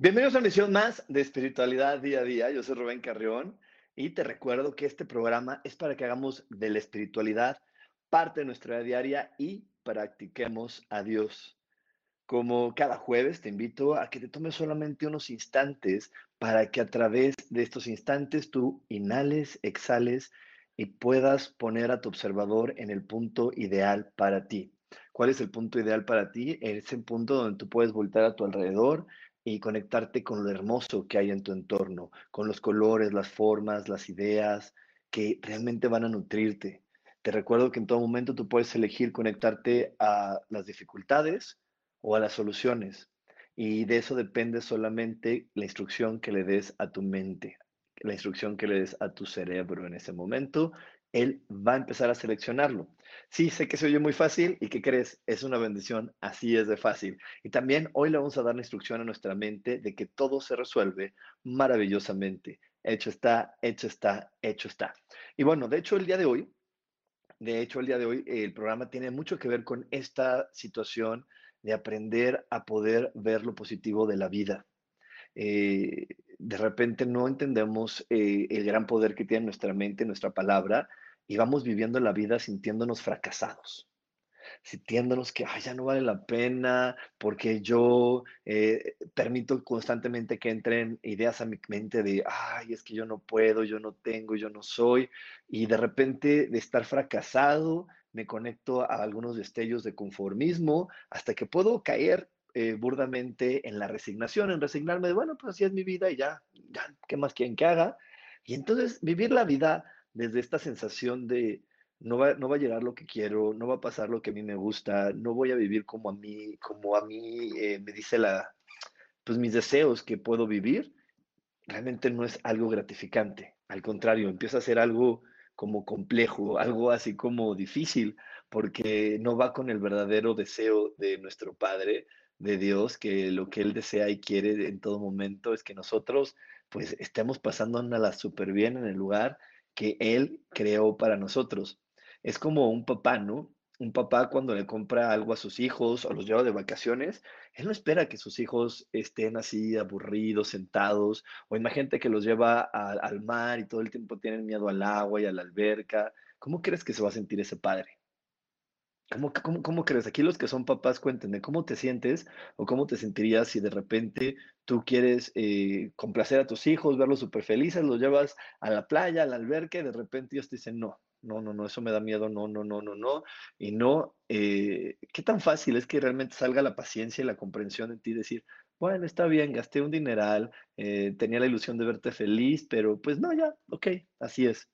Bienvenidos a una edición más de Espiritualidad Día a Día. Yo soy Rubén Carrión y te recuerdo que este programa es para que hagamos de la espiritualidad parte de nuestra vida diaria y practiquemos a Dios. Como cada jueves, te invito a que te tomes solamente unos instantes para que a través de estos instantes tú inhales, exhales y puedas poner a tu observador en el punto ideal para ti. ¿Cuál es el punto ideal para ti? Es el punto donde tú puedes voltar a tu alrededor y conectarte con lo hermoso que hay en tu entorno, con los colores, las formas, las ideas que realmente van a nutrirte. Te recuerdo que en todo momento tú puedes elegir conectarte a las dificultades o a las soluciones. Y de eso depende solamente la instrucción que le des a tu mente, la instrucción que le des a tu cerebro en ese momento él va a empezar a seleccionarlo. Sí, sé que se oye muy fácil y ¿qué crees? Es una bendición, así es de fácil. Y también hoy le vamos a dar la instrucción a nuestra mente de que todo se resuelve maravillosamente. Hecho está, hecho está, hecho está. Y bueno, de hecho el día de hoy, de hecho el día de hoy el programa tiene mucho que ver con esta situación de aprender a poder ver lo positivo de la vida. Eh, de repente no entendemos eh, el gran poder que tiene nuestra mente, nuestra palabra, y vamos viviendo la vida sintiéndonos fracasados, sintiéndonos que ya no vale la pena porque yo eh, permito constantemente que entren ideas a mi mente de, ay, es que yo no puedo, yo no tengo, yo no soy, y de repente de estar fracasado, me conecto a algunos destellos de conformismo hasta que puedo caer eh, burdamente en la resignación, en resignarme de, bueno, pues así es mi vida y ya, ya, ¿qué más quieren que haga? Y entonces vivir la vida desde esta sensación de no va, no va a llegar lo que quiero, no va a pasar lo que a mí me gusta, no voy a vivir como a mí, como a mí eh, me dice la, pues mis deseos que puedo vivir, realmente no es algo gratificante. Al contrario, empieza a ser algo como complejo, algo así como difícil, porque no va con el verdadero deseo de nuestro Padre, de Dios, que lo que Él desea y quiere en todo momento es que nosotros pues estemos pasándonos súper bien en el lugar que Él creó para nosotros. Es como un papá, ¿no? Un papá cuando le compra algo a sus hijos o los lleva de vacaciones, él no espera que sus hijos estén así aburridos, sentados, o imagínate que los lleva al mar y todo el tiempo tienen miedo al agua y a la alberca. ¿Cómo crees que se va a sentir ese padre? ¿Cómo, cómo, cómo crees? Aquí los que son papás, cuéntenme, ¿cómo te sientes o cómo te sentirías si de repente tú quieres eh, complacer a tus hijos, verlos súper felices, los llevas a la playa, a la alberca y de repente ellos te dicen, no, no, no, no, eso me da miedo, no, no, no, no, no. Y no, eh, ¿qué tan fácil es que realmente salga la paciencia y la comprensión en ti? Decir, bueno, está bien, gasté un dineral, eh, tenía la ilusión de verte feliz, pero pues no, ya, ok, así es.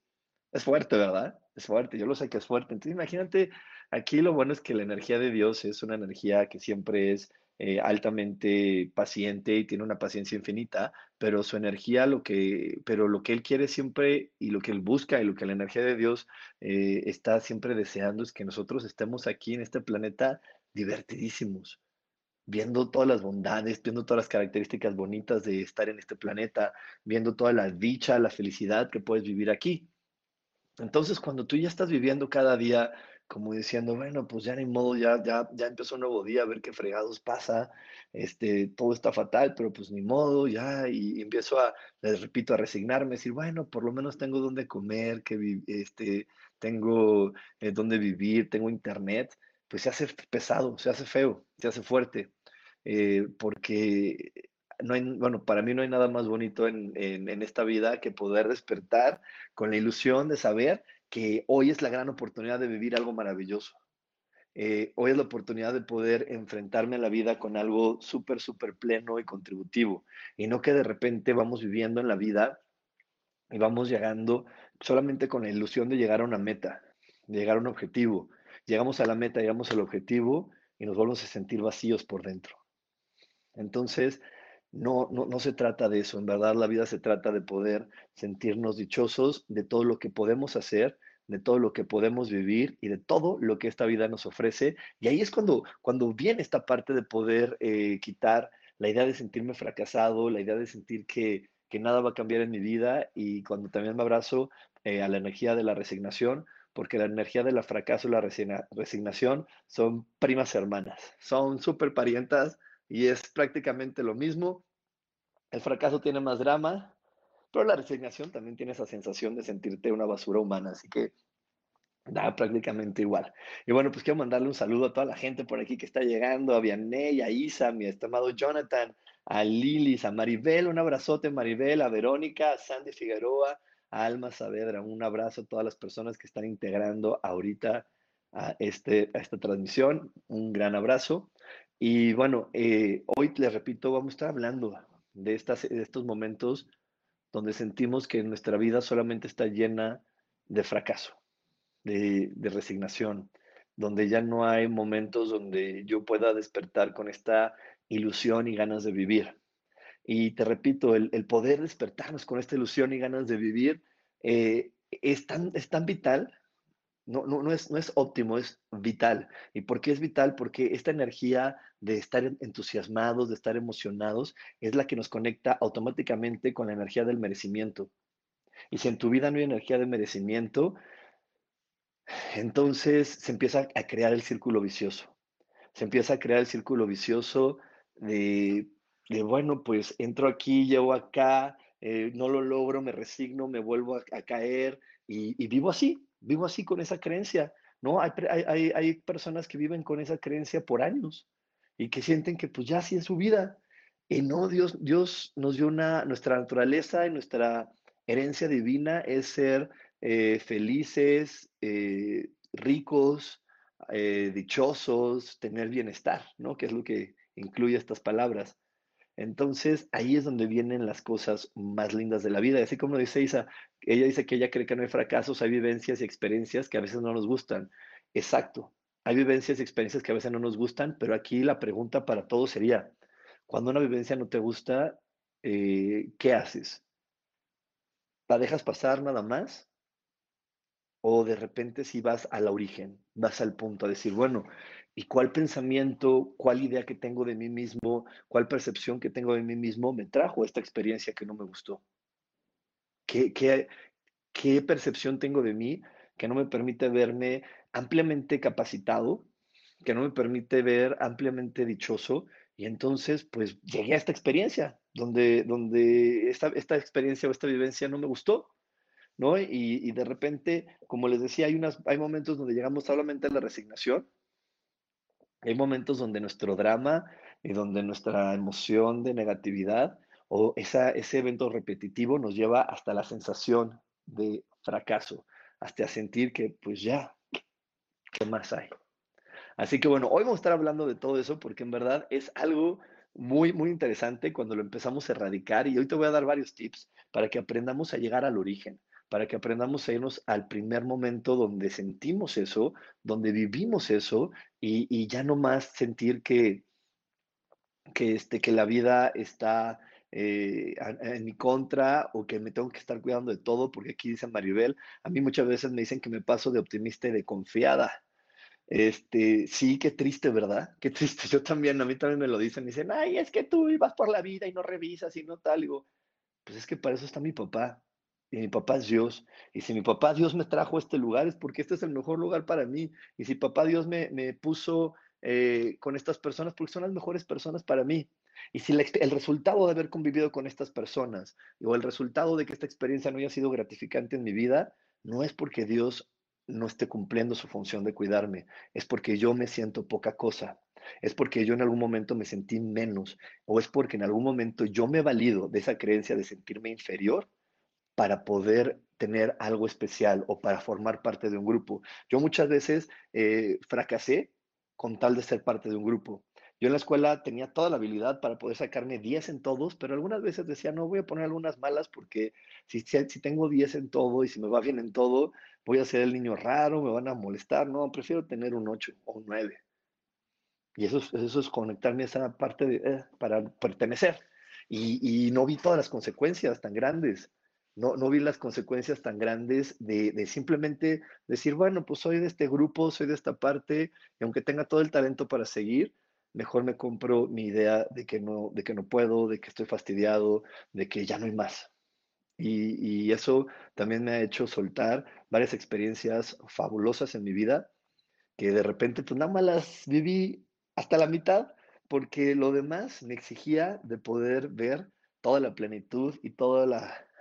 Es fuerte, ¿verdad? Es fuerte, yo lo sé que es fuerte. Entonces, imagínate, aquí lo bueno es que la energía de Dios es una energía que siempre es eh, altamente paciente y tiene una paciencia infinita, pero su energía, lo que, pero lo que él quiere siempre y lo que él busca y lo que la energía de Dios eh, está siempre deseando es que nosotros estemos aquí en este planeta divertidísimos, viendo todas las bondades, viendo todas las características bonitas de estar en este planeta, viendo toda la dicha, la felicidad que puedes vivir aquí. Entonces, cuando tú ya estás viviendo cada día como diciendo, bueno, pues ya ni modo, ya, ya, ya empezó un nuevo día, a ver qué fregados pasa, este, todo está fatal, pero pues ni modo, ya, y, empiezo a, les repito, a resignarme, decir, bueno, por lo menos tengo donde comer, que este, tengo eh, donde vivir, tengo internet, pues se hace pesado, se hace feo, se hace fuerte, eh, porque no hay, bueno, para mí no hay nada más bonito en, en, esta vida que poder despertar con la ilusión de saber que hoy es la gran oportunidad de vivir algo maravilloso. Eh, hoy es la oportunidad de poder enfrentarme a la vida con algo súper, súper pleno y contributivo. Y no que de repente vamos viviendo en la vida y vamos llegando solamente con la ilusión de llegar a una meta, llegar a un objetivo. Llegamos a la meta, llegamos al objetivo y nos volvemos a sentir vacíos por dentro. Entonces, no, no, no se trata de eso. En verdad, la vida se trata de poder sentirnos dichosos de todo lo que podemos hacer de todo lo que podemos vivir y de todo lo que esta vida nos ofrece. Y ahí es cuando, cuando viene esta parte de poder eh, quitar la idea de sentirme fracasado, la idea de sentir que, que, nada va a cambiar en mi vida y cuando también me abrazo eh, a la energía de la resignación, porque la energía del fracaso y la resignación son primas hermanas, son súper parientas y es prácticamente lo mismo. El fracaso tiene más drama, pero la resignación también tiene esa sensación de sentirte una basura humana, así que da prácticamente igual. Y bueno, pues quiero mandarle un saludo a toda la gente por aquí que está llegando, a Vianney, a Isa, mi estimado Jonathan, a Lilis, a Maribel, un abrazote Maribel, a Verónica, a Sandy Figueroa, a Alma Saavedra, un abrazo a todas las personas que están integrando ahorita a, este, a esta transmisión, un gran abrazo. Y bueno, eh, hoy les repito, vamos a estar hablando de, estas, de estos momentos donde sentimos que nuestra vida solamente está llena de fracaso, de, resignación, donde ya no hay momentos donde yo pueda despertar con esta ilusión y ganas de vivir. Y te repito, el, poder despertarnos con esta ilusión y ganas de vivir eh, es, tan, es tan vital no, no, no, es, no es óptimo, es vital. ¿Y por qué es vital? Porque esta energía de estar entusiasmados, de estar emocionados, es la que nos conecta automáticamente con la energía del merecimiento. Y si en tu vida no hay energía de merecimiento, entonces se empieza a crear el círculo vicioso. Se empieza a crear el círculo vicioso de, bueno, pues entro aquí, llevo acá, eh, no lo logro, me resigno, me vuelvo a, caer y vivo así, vivo así con esa creencia, ¿no? Hay, hay, hay, personas que viven con esa creencia por años y que sienten que pues ya así es su vida. Y no, Dios, Dios nos dio una, nuestra naturaleza y nuestra herencia divina es ser eh, felices, eh, ricos, eh, dichosos, tener bienestar, ¿no? Que es lo que incluye estas palabras. Entonces, ahí es donde vienen las cosas más lindas de la vida. Así como dice Isa, ella dice que ella cree que no hay fracasos, hay vivencias y experiencias que a veces no nos gustan. Exacto, hay vivencias y experiencias que a veces no nos gustan, pero aquí la pregunta para todos sería, cuando una vivencia no te gusta, eh, ¿qué haces? ¿La dejas pasar nada más? O de repente si vas al origen, vas al punto a decir, bueno, ¿y cuál pensamiento, cuál idea que tengo de mí mismo, cuál percepción que tengo de mí mismo me trajo esta experiencia que no me gustó? ¿Qué, qué, qué percepción tengo de mí que no me permite verme ampliamente capacitado, que no me permite ver ampliamente dichoso? Y entonces, pues llegué a esta experiencia, donde, donde esta, esta experiencia o esta vivencia no me gustó ¿no? Y, de repente, como les decía, hay, unas, hay momentos donde llegamos solamente a la resignación, hay momentos donde nuestro drama y donde nuestra emoción de negatividad o esa, ese evento repetitivo nos lleva hasta la sensación de fracaso, hasta sentir que pues ya, ¿qué más hay? Así que bueno, hoy vamos a estar hablando de todo eso porque en verdad es algo muy, muy interesante cuando lo empezamos a erradicar y hoy te voy a dar varios tips para que aprendamos a llegar al origen, para que aprendamos a irnos al primer momento donde sentimos eso, donde vivimos eso y, ya no más sentir que, que, este, que la vida está eh, en mi contra o que me tengo que estar cuidando de todo, porque aquí dice Maribel, a mí muchas veces me dicen que me paso de optimista y de confiada. Este, sí, qué triste, ¿verdad? Qué triste. Yo también, a mí también me lo dicen. dicen, ay, es que tú ibas por la vida y no revisas y no tal. Y digo, pues es que para eso está mi papá. Y mi papá es Dios. Y si mi papá Dios me trajo a este lugar es porque este es el mejor lugar para mí. Y si papá Dios me, me puso eh, con estas personas, porque son las mejores personas para mí. Y si el resultado de haber convivido con estas personas o el resultado de que esta experiencia no haya sido gratificante en mi vida, no es porque Dios no esté cumpliendo su función de cuidarme, es porque yo me siento poca cosa, es porque yo en algún momento me sentí menos, o es porque en algún momento yo me valido de esa creencia de sentirme inferior para poder tener algo especial o para formar parte de un grupo. Yo muchas veces eh, fracasé con tal de ser parte de un grupo. Yo en la escuela tenía toda la habilidad para poder sacarme 10 en todos, pero algunas veces decía, no, voy a poner algunas malas porque si, si, tengo 10 en todo y si me va bien en todo, voy a ser el niño raro, me van a molestar. No, prefiero tener un 8 o un 9. Y eso, eso es conectarme a esa parte de, eh, para pertenecer. Y, y, no vi todas las consecuencias tan grandes. No, no vi las consecuencias tan grandes de, de, simplemente decir, bueno, pues soy de este grupo, soy de esta parte, y aunque tenga todo el talento para seguir, mejor me compro mi idea de que no, de que no puedo, de que estoy fastidiado, de que ya no hay más. Y, eso también me ha hecho soltar varias experiencias fabulosas en mi vida, que de repente pues nada más las viví hasta la mitad, porque lo demás me exigía de poder ver toda la plenitud y todo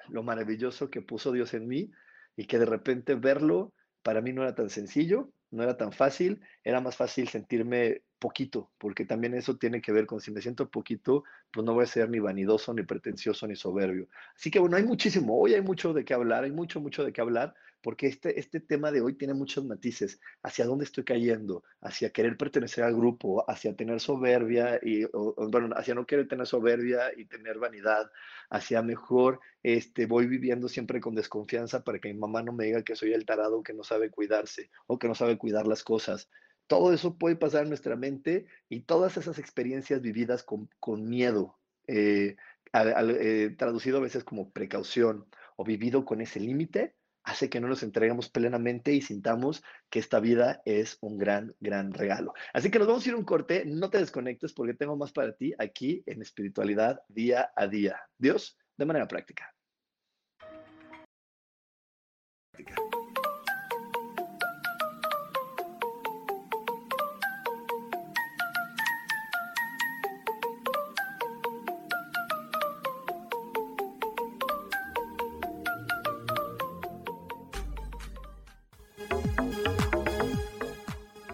lo maravilloso que puso Dios en mí, y que de repente verlo para mí no era tan sencillo, no era tan fácil, era más fácil sentirme poquito, porque también eso tiene que ver con si me siento poquito, pues no voy a ser ni vanidoso, ni pretencioso, ni soberbio. Así que bueno, hay muchísimo, hoy hay mucho de qué hablar, hay mucho, mucho de qué hablar, porque este, este tema de hoy tiene muchos matices, hacia dónde estoy cayendo, hacia querer pertenecer al grupo, hacia tener soberbia, y, bueno, hacia no querer tener soberbia y tener vanidad, hacia mejor este, voy viviendo siempre con desconfianza para que mi mamá no me diga que soy el tarado que no sabe cuidarse o que no sabe cuidar las cosas. Todo eso puede pasar en nuestra mente y todas esas experiencias vividas con, miedo, eh, eh, traducido a veces como precaución o vivido con ese límite, hace que no nos entreguemos plenamente y sintamos que esta vida es un gran, gran regalo. Así que nos vamos a ir a un corte, no te desconectes porque tengo más para ti aquí en espiritualidad día a día. Dios, de manera práctica.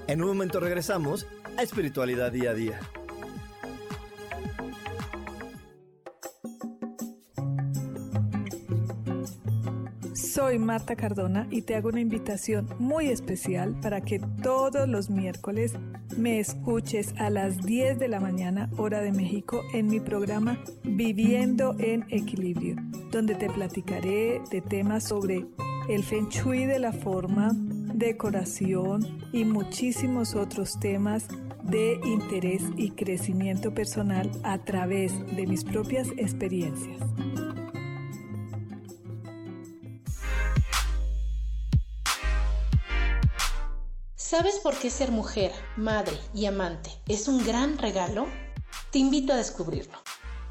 En un momento regresamos a Espiritualidad Día a Día. Soy Marta Cardona y te hago una invitación muy especial para que todos los miércoles me escuches a las 10 de la mañana hora de México en mi programa Viviendo en Equilibrio, donde te platicaré de temas sobre el feng shui de la forma, decoración y muchísimos otros temas de interés y crecimiento personal a través de mis propias experiencias. ¿Sabes por qué ser mujer, madre y amante es un gran regalo? Te invito a descubrirlo.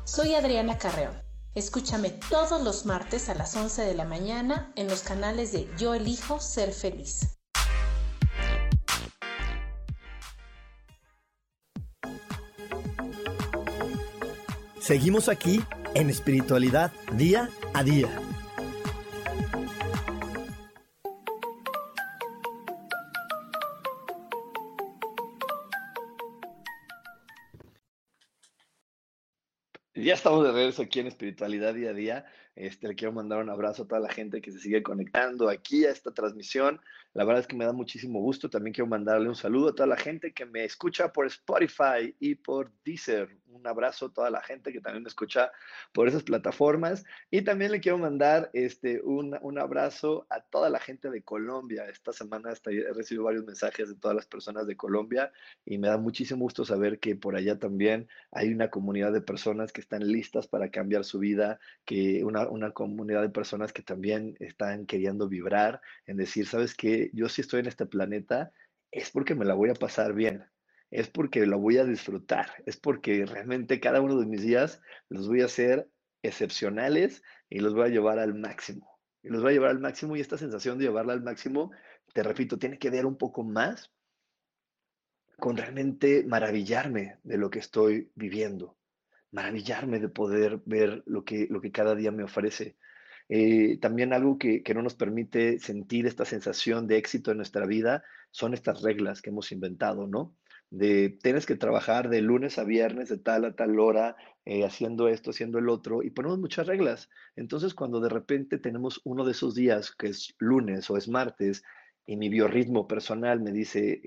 Soy Adriana Carreón Escúchame todos los martes a las 11 de la mañana en los canales de Yo elijo ser feliz. Seguimos aquí en espiritualidad día a día. ya estamos de regreso aquí en Espiritualidad Día a Día. Este, le quiero mandar un abrazo a toda la gente que se sigue conectando aquí a esta transmisión. La verdad es que me da muchísimo gusto. También quiero mandarle un saludo a toda la gente que me escucha por Spotify y por Deezer. Un abrazo a toda la gente que también me escucha por esas plataformas. Y también le quiero mandar este, un, un abrazo a toda la gente de Colombia. Esta semana he recibido varios mensajes de todas las personas de Colombia y me da muchísimo gusto saber que por allá también hay una comunidad de personas que están listas para cambiar su vida, que una, una comunidad de personas que también están queriendo vibrar, en decir, ¿sabes qué? Yo si estoy en este planeta es porque me la voy a pasar bien, es porque lo voy a disfrutar, es porque realmente cada uno de mis días los voy a hacer excepcionales y los voy a llevar al máximo. Y los voy a llevar al máximo y esta sensación de llevarla al máximo, te repito, tiene que ver un poco más con realmente maravillarme de lo que estoy viviendo maravillarme de poder ver lo que, lo que cada día me ofrece. Eh, también algo que, que, no nos permite sentir esta sensación de éxito en nuestra vida son estas reglas que hemos inventado, ¿no? De tienes que trabajar de lunes a viernes, de tal a tal hora, eh, haciendo esto, haciendo el otro, y ponemos muchas reglas. Entonces, cuando de repente tenemos uno de esos días, que es lunes o es martes, y mi biorritmo personal me dice,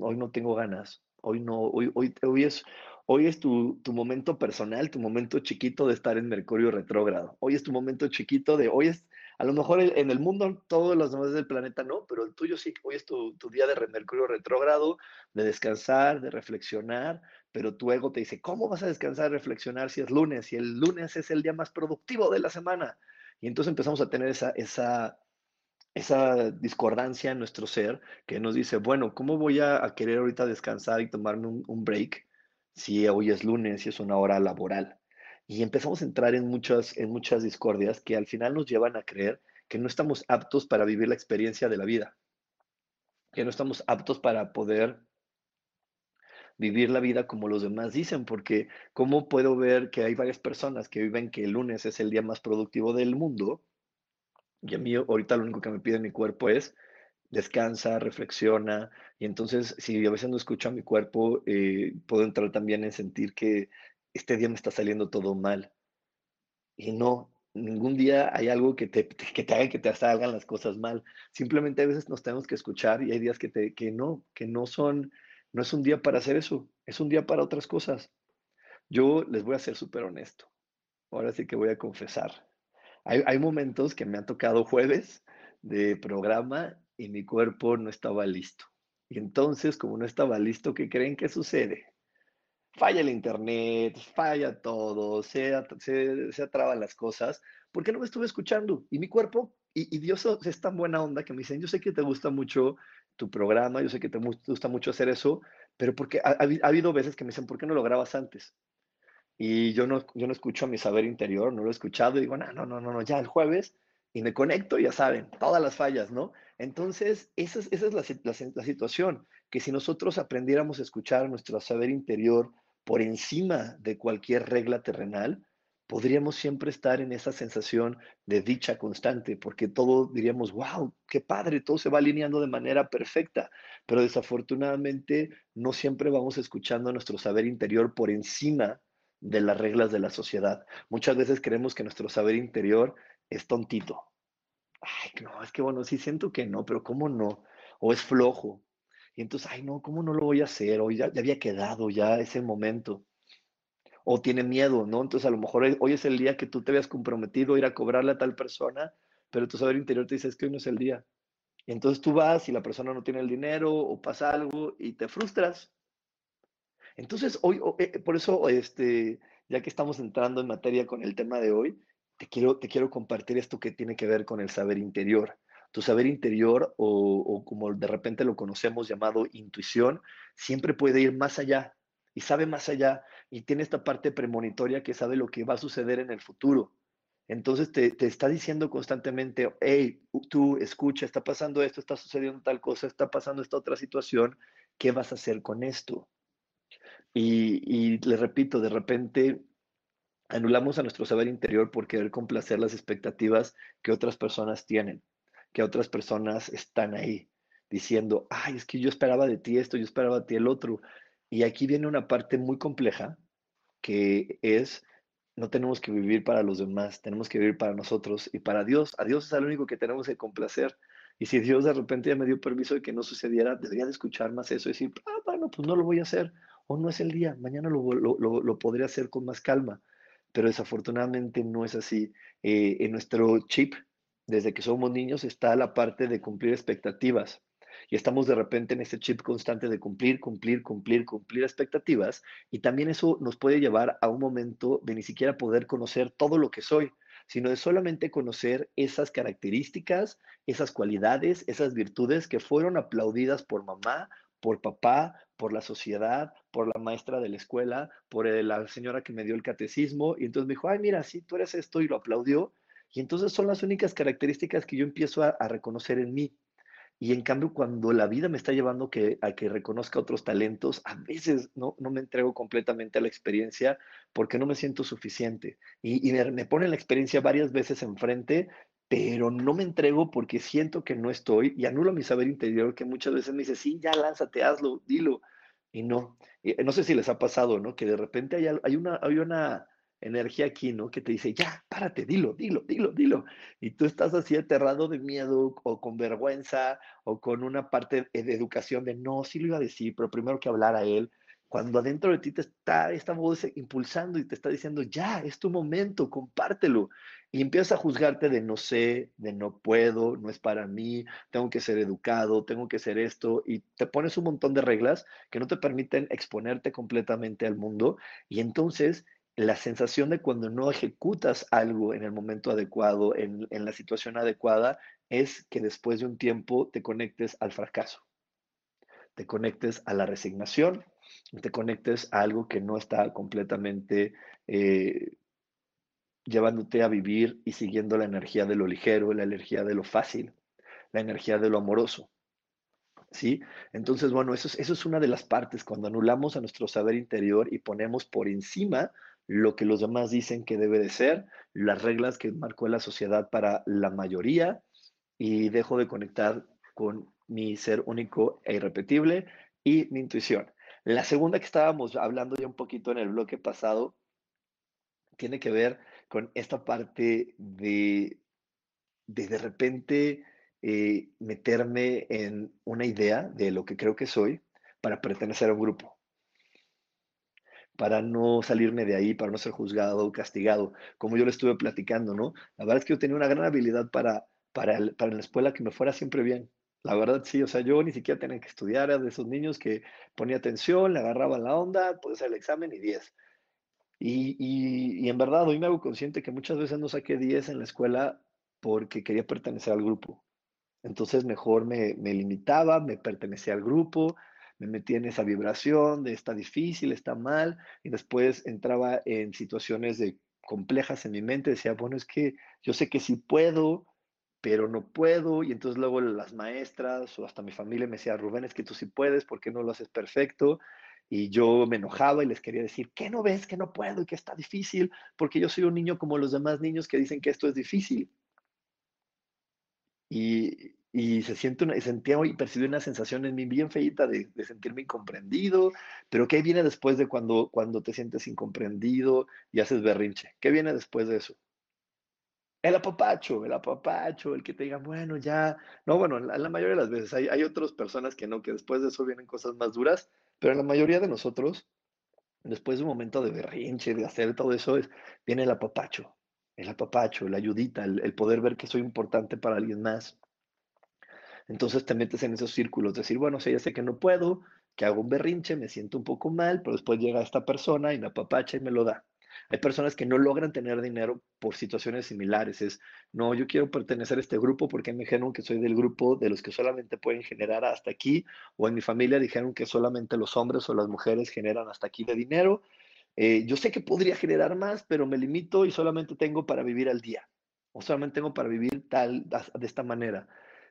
hoy no tengo ganas, hoy no, hoy, hoy, hoy es, Hoy es tu, momento personal, tu momento chiquito de estar en Mercurio retrógrado. Hoy es tu momento chiquito de, hoy es, a lo mejor en el mundo todos los demás del planeta no, pero el tuyo sí, hoy es tu, día de Mercurio retrógrado, de descansar, de reflexionar, pero tu ego te dice, ¿cómo vas a descansar, reflexionar si es lunes? Si el lunes es el día más productivo de la semana. Y entonces empezamos a tener esa, esa, esa discordancia en nuestro ser que nos dice, bueno, ¿cómo voy a, querer ahorita descansar y tomarme un, un break? Si hoy es lunes y es una hora laboral. Y empezamos a entrar en muchas, en muchas discordias que al final nos llevan a creer que no estamos aptos para vivir la experiencia de la vida, que no estamos aptos para poder vivir la vida como los demás dicen, porque ¿cómo puedo ver que hay varias personas que viven que el lunes es el día más productivo del mundo? Y a mí ahorita lo único que me pide mi cuerpo es descansa, reflexiona, y entonces si a veces no escucho a mi cuerpo, eh, puedo entrar también en sentir que este día me está saliendo todo mal. Y no, ningún día hay algo que te, que te haga que te salgan las cosas mal. Simplemente a veces nos tenemos que escuchar y hay días que, te, que no, que no son, no es un día para hacer eso, es un día para otras cosas. Yo les voy a ser súper honesto. Ahora sí que voy a confesar. Hay, hay momentos que me han tocado jueves de programa y mi cuerpo no estaba listo. Y entonces, como no estaba listo, ¿qué creen que sucede? Falla el internet, falla todo, se, se, se atraban las cosas, porque no me estuve escuchando. Y mi cuerpo, y, Dios es tan buena onda que me dicen, yo sé que te gusta mucho tu programa, yo sé que te gusta mucho hacer eso, pero porque ha, ha, habido veces que me dicen, ¿por qué no lo grabas antes? Y yo no, yo no escucho a mi saber interior, no lo he escuchado y digo, no, no, no, no, ya el jueves y me conecto, ya saben, todas las fallas, ¿no? Entonces, esa es, esa es la, la, situación, que si nosotros aprendiéramos a escuchar nuestro saber interior por encima de cualquier regla terrenal, podríamos siempre estar en esa sensación de dicha constante, porque todo diríamos, wow, qué padre, todo se va alineando de manera perfecta, pero desafortunadamente no siempre vamos escuchando nuestro saber interior por encima de las reglas de la sociedad. Muchas veces creemos que nuestro saber interior es tontito. Ay, no, es que bueno, sí siento que no, pero ¿cómo no? O es flojo. Y entonces, ay, no, ¿cómo no lo voy a hacer? O ya, había quedado, ya es el momento. O tiene miedo, ¿no? Entonces, a lo mejor hoy es el día que tú te habías comprometido a ir a cobrarle a tal persona, pero tu saber interior te dice, que hoy no es el día. Y entonces tú vas y la persona no tiene el dinero o pasa algo y te frustras. Entonces, hoy, eh, por eso, este, ya que estamos entrando en materia con el tema de hoy, te quiero, te quiero compartir esto que tiene que ver con el saber interior. Tu saber interior, o, como de repente lo conocemos llamado intuición, siempre puede ir más allá y sabe más allá y tiene esta parte premonitoria que sabe lo que va a suceder en el futuro. Entonces te, te, está diciendo constantemente, hey, tú escucha, está pasando esto, está sucediendo tal cosa, está pasando esta otra situación, ¿qué vas a hacer con esto? Y, y le repito, de repente anulamos a nuestro saber interior por querer complacer las expectativas que otras personas tienen, que otras personas están ahí diciendo, ay, es que yo esperaba de ti esto, yo esperaba de ti el otro. Y aquí viene una parte muy compleja que es no tenemos que vivir para los demás, tenemos que vivir para nosotros y para Dios. A Dios es el único que tenemos que complacer. Y si Dios de repente ya me dio permiso de que no sucediera, debería de escuchar más eso y decir, ah, bueno, pues no lo voy a hacer, o no es el día, mañana lo, lo, lo, podré hacer con más calma. Pero desafortunadamente no es así. Eh, en nuestro chip, desde que somos niños, está la parte de cumplir expectativas y estamos de repente en ese chip constante de cumplir, cumplir, cumplir, cumplir expectativas y también eso nos puede llevar a un momento de ni siquiera poder conocer todo lo que soy, sino de solamente conocer esas características, esas cualidades, esas virtudes que fueron aplaudidas por mamá, por papá, por la sociedad, por la maestra de la escuela, por la señora que me dio el catecismo, y entonces me dijo, ay, mira, sí, tú eres esto, y lo aplaudió, y entonces son las únicas características que yo empiezo a, reconocer en mí. Y en cambio, cuando la vida me está llevando a que reconozca otros talentos, a veces no, no me entrego completamente a la experiencia porque no me siento suficiente. Y, me, me pone la experiencia varias veces enfrente, pero no me entrego porque siento que no estoy y anulo mi saber interior que muchas veces me dice, sí, ya lánzate, hazlo, dilo. Y no, no sé si les ha pasado, ¿no? Que de repente hay, hay, una, hay una energía aquí, ¿no? Que te dice, ya, párate, dilo, dilo, dilo, dilo. Y tú estás así aterrado de miedo o con vergüenza o con una parte de educación de, no, sí lo iba a decir, pero primero que hablar a él. Cuando adentro de ti te está esta voz impulsando y te está diciendo, ya, es tu momento, compártelo. Y empiezas a juzgarte de no sé, de no puedo, no es para mí, tengo que ser educado, tengo que ser esto. Y te pones un montón de reglas que no te permiten exponerte completamente al mundo. Y entonces la sensación de cuando no ejecutas algo en el momento adecuado, en, la situación adecuada, es que después de un tiempo te conectes al fracaso, te conectes a la resignación, te conectes a algo que no está completamente eh, llevándote a vivir y siguiendo la energía de lo ligero, la energía de lo fácil, la energía de lo amoroso. ¿Sí? Entonces, bueno, eso es, eso es una de las partes cuando anulamos a nuestro saber interior y ponemos por encima lo que los demás dicen que debe de ser, las reglas que marcó la sociedad para la mayoría y dejo de conectar con mi ser único e irrepetible y mi intuición. La segunda que estábamos hablando ya un poquito en el bloque pasado tiene que ver con esta parte de de, de repente eh, meterme en una idea de lo que creo que soy para pertenecer a un grupo para no salirme de ahí, para no ser juzgado o castigado, como yo le estuve platicando, ¿no? La verdad es que yo tenía una gran habilidad para, para, para la escuela que me fuera siempre bien. La verdad sí, o sea, yo ni siquiera tenía que estudiar, era de esos niños que ponía atención, le agarraba la onda, pude hacer el examen y 10. Y, en verdad hoy me hago consciente que muchas veces no saqué 10 en la escuela porque quería pertenecer al grupo. Entonces mejor me, me limitaba, me pertenecía al grupo, me metía en esa vibración de está difícil, está mal, y después entraba en situaciones de complejas en mi mente, decía, bueno, es que yo sé que sí puedo, pero no puedo, y entonces luego las maestras o hasta mi familia me decía, Rubén, es que tú sí puedes, ¿por qué no lo haces perfecto? Y yo me enojaba y les quería decir, ¿qué no ves que no puedo y que está difícil? Porque yo soy un niño como los demás niños que dicen que esto es difícil. Y, y se siente una, sentía y percibí una sensación en mí bien feita de, de, sentirme incomprendido, pero ¿qué viene después de cuando, cuando te sientes incomprendido y haces berrinche? ¿Qué viene después de eso? El apapacho, el apapacho, el que te diga, bueno, ya, no, bueno, la, mayoría de las veces hay, hay otras personas que no, que después de eso vienen cosas más duras, pero la mayoría de nosotros, después de un momento de berrinche, de hacer todo eso, es, viene el apapacho, el apapacho, la ayudita, el, poder ver que soy importante para alguien más entonces te metes en esos círculos, decir, bueno, si ya sé que no puedo, que hago un berrinche, me siento un poco mal, pero después llega esta persona y me apapacha y me lo da. Hay personas que no logran tener dinero por situaciones similares. Es, no, yo quiero pertenecer a este grupo porque me dijeron que soy del grupo de los que solamente pueden generar hasta aquí, o en mi familia dijeron que solamente los hombres o las mujeres generan hasta aquí de dinero. Eh, yo sé que podría generar más, pero me limito y solamente tengo para vivir al día, o solamente tengo para vivir tal, de esta manera.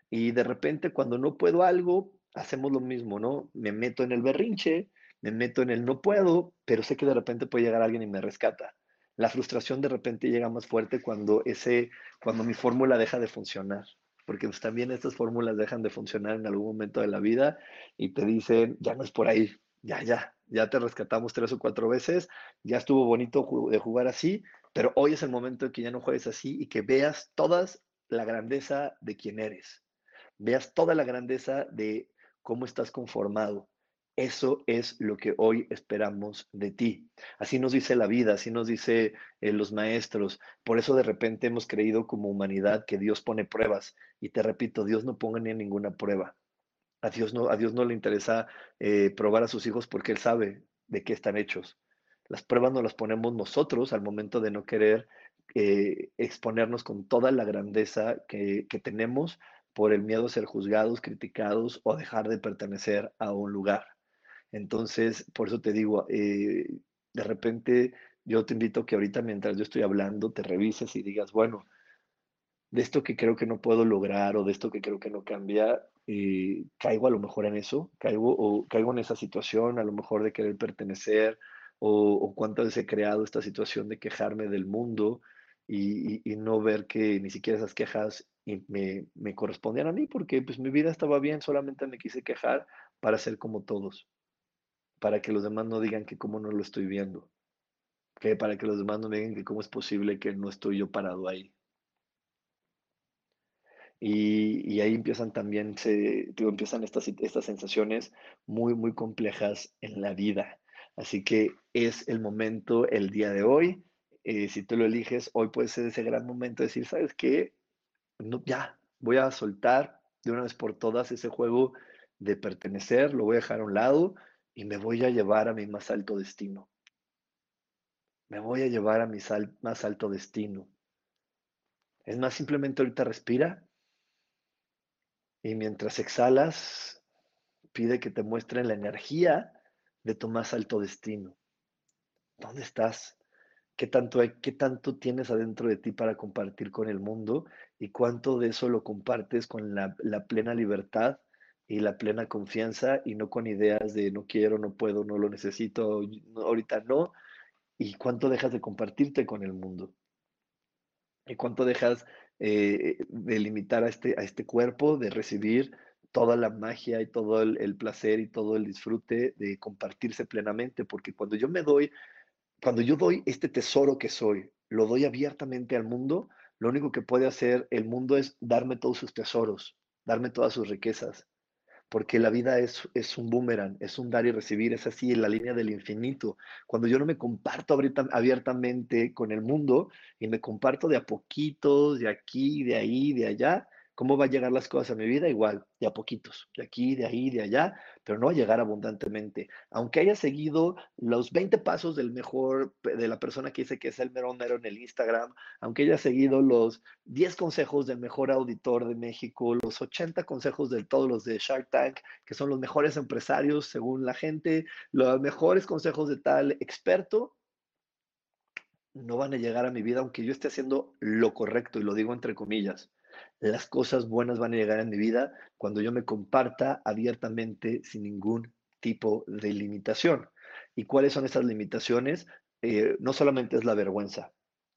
Y de repente cuando no puedo algo, hacemos lo mismo, ¿no? Me meto en el berrinche, me meto en el no puedo, pero sé que de repente puede llegar alguien y me rescata. La frustración de repente llega más fuerte cuando ese, cuando mi fórmula deja de funcionar, porque pues también estas fórmulas dejan de funcionar en algún momento de la vida y te dicen, ya no es por ahí, ya, ya, ya te rescatamos tres o cuatro veces, ya estuvo bonito de jugar así, pero hoy es el momento de que ya no juegues así y que veas toda la grandeza de quién eres, veas toda la grandeza de cómo estás conformado. Eso es lo que hoy esperamos de ti. Así nos dice la vida, así nos dice eh, los maestros. Por eso de repente hemos creído como humanidad que Dios pone pruebas. Y te repito, Dios no ponga ni ninguna prueba. A Dios no, a Dios no le interesa eh, probar a sus hijos porque Él sabe de qué están hechos. Las pruebas no las ponemos nosotros al momento de no querer eh, exponernos con toda la grandeza que, que tenemos por el miedo a ser juzgados, criticados o dejar de pertenecer a un lugar. Entonces, por eso te digo, eh, de repente yo te invito a que ahorita mientras yo estoy hablando, te revises y digas, bueno, de esto que creo que no puedo lograr o de esto que creo que no cambia, eh, caigo a lo mejor en eso, caigo, o caigo en esa situación, a lo mejor de querer pertenecer, o, cuántas veces he creado esta situación de quejarme del mundo y, y, no ver que ni siquiera esas quejas me, me correspondían a mí, porque pues mi vida estaba bien, solamente me quise quejar para ser como todos para que los demás no digan que cómo no lo estoy viendo, que para que los demás no digan que cómo es posible que no estoy yo parado ahí. Y, ahí empiezan también, se, empiezan estas, estas sensaciones muy, muy complejas en la vida. Así que es el momento, el día de hoy. Eh, si tú lo eliges, hoy puede ser ese gran momento de decir, ¿sabes qué? Ya, voy a soltar de una vez por todas ese juego de pertenecer, lo voy a dejar a un lado y me voy a llevar a mi más alto destino. Me voy a llevar a mi más alto destino. Es más, simplemente ahorita respira y mientras exhalas, pide que te muestren la energía de tu más alto destino. ¿Dónde estás? ¿Qué tanto, hay, ¿Qué tanto tienes adentro de ti para compartir con el mundo? ¿Y cuánto de eso lo compartes con la plena libertad y la plena confianza y no con ideas de no quiero, no puedo, no lo necesito, ahorita no. ¿Y cuánto dejas de compartirte con el mundo? ¿Y cuánto dejas eh, de limitar a este, a este cuerpo, de recibir toda la magia y todo el, el, placer y todo el disfrute de compartirse plenamente? Porque cuando yo me doy, cuando yo doy este tesoro que soy, lo doy abiertamente al mundo, lo único que puede hacer el mundo es darme todos sus tesoros, darme todas sus riquezas porque la vida es, es un boomerang, es un dar y recibir, es así en la línea del infinito. Cuando yo no me comparto abiertamente con el mundo y me comparto de a poquitos, de aquí, de ahí, de allá, ¿Cómo va a llegar las cosas a mi vida? Igual, de a poquitos, de aquí, de ahí, de allá, pero no va a llegar abundantemente. Aunque haya seguido los 20 pasos del mejor, de la persona que dice que es el mero mero en el Instagram, aunque haya seguido los 10 consejos del mejor auditor de México, los 80 consejos de todos los de Shark Tank, que son los mejores empresarios según la gente, los mejores consejos de tal experto, no van a llegar a mi vida aunque yo esté haciendo lo correcto y lo digo entre comillas las cosas buenas van a llegar a mi vida cuando yo me comparta abiertamente sin ningún tipo de limitación. ¿Y cuáles son esas limitaciones? Eh, no solamente es la vergüenza,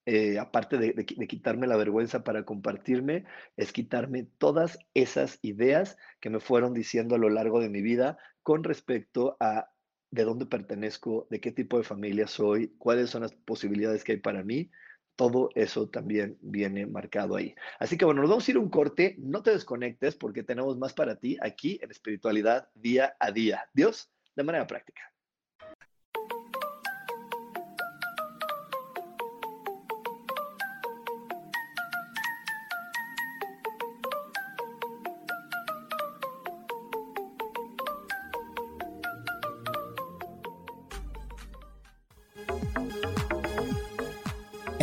eh, aparte de, quitarme la vergüenza para compartirme, es quitarme todas esas ideas que me fueron diciendo a lo largo de mi vida con respecto a de dónde pertenezco, de qué tipo de familia soy, cuáles son las posibilidades que hay para mí todo eso también viene marcado ahí. Así que bueno, nos vamos a ir a un corte, no te desconectes porque tenemos más para ti aquí en espiritualidad día a día. Dios, de manera práctica.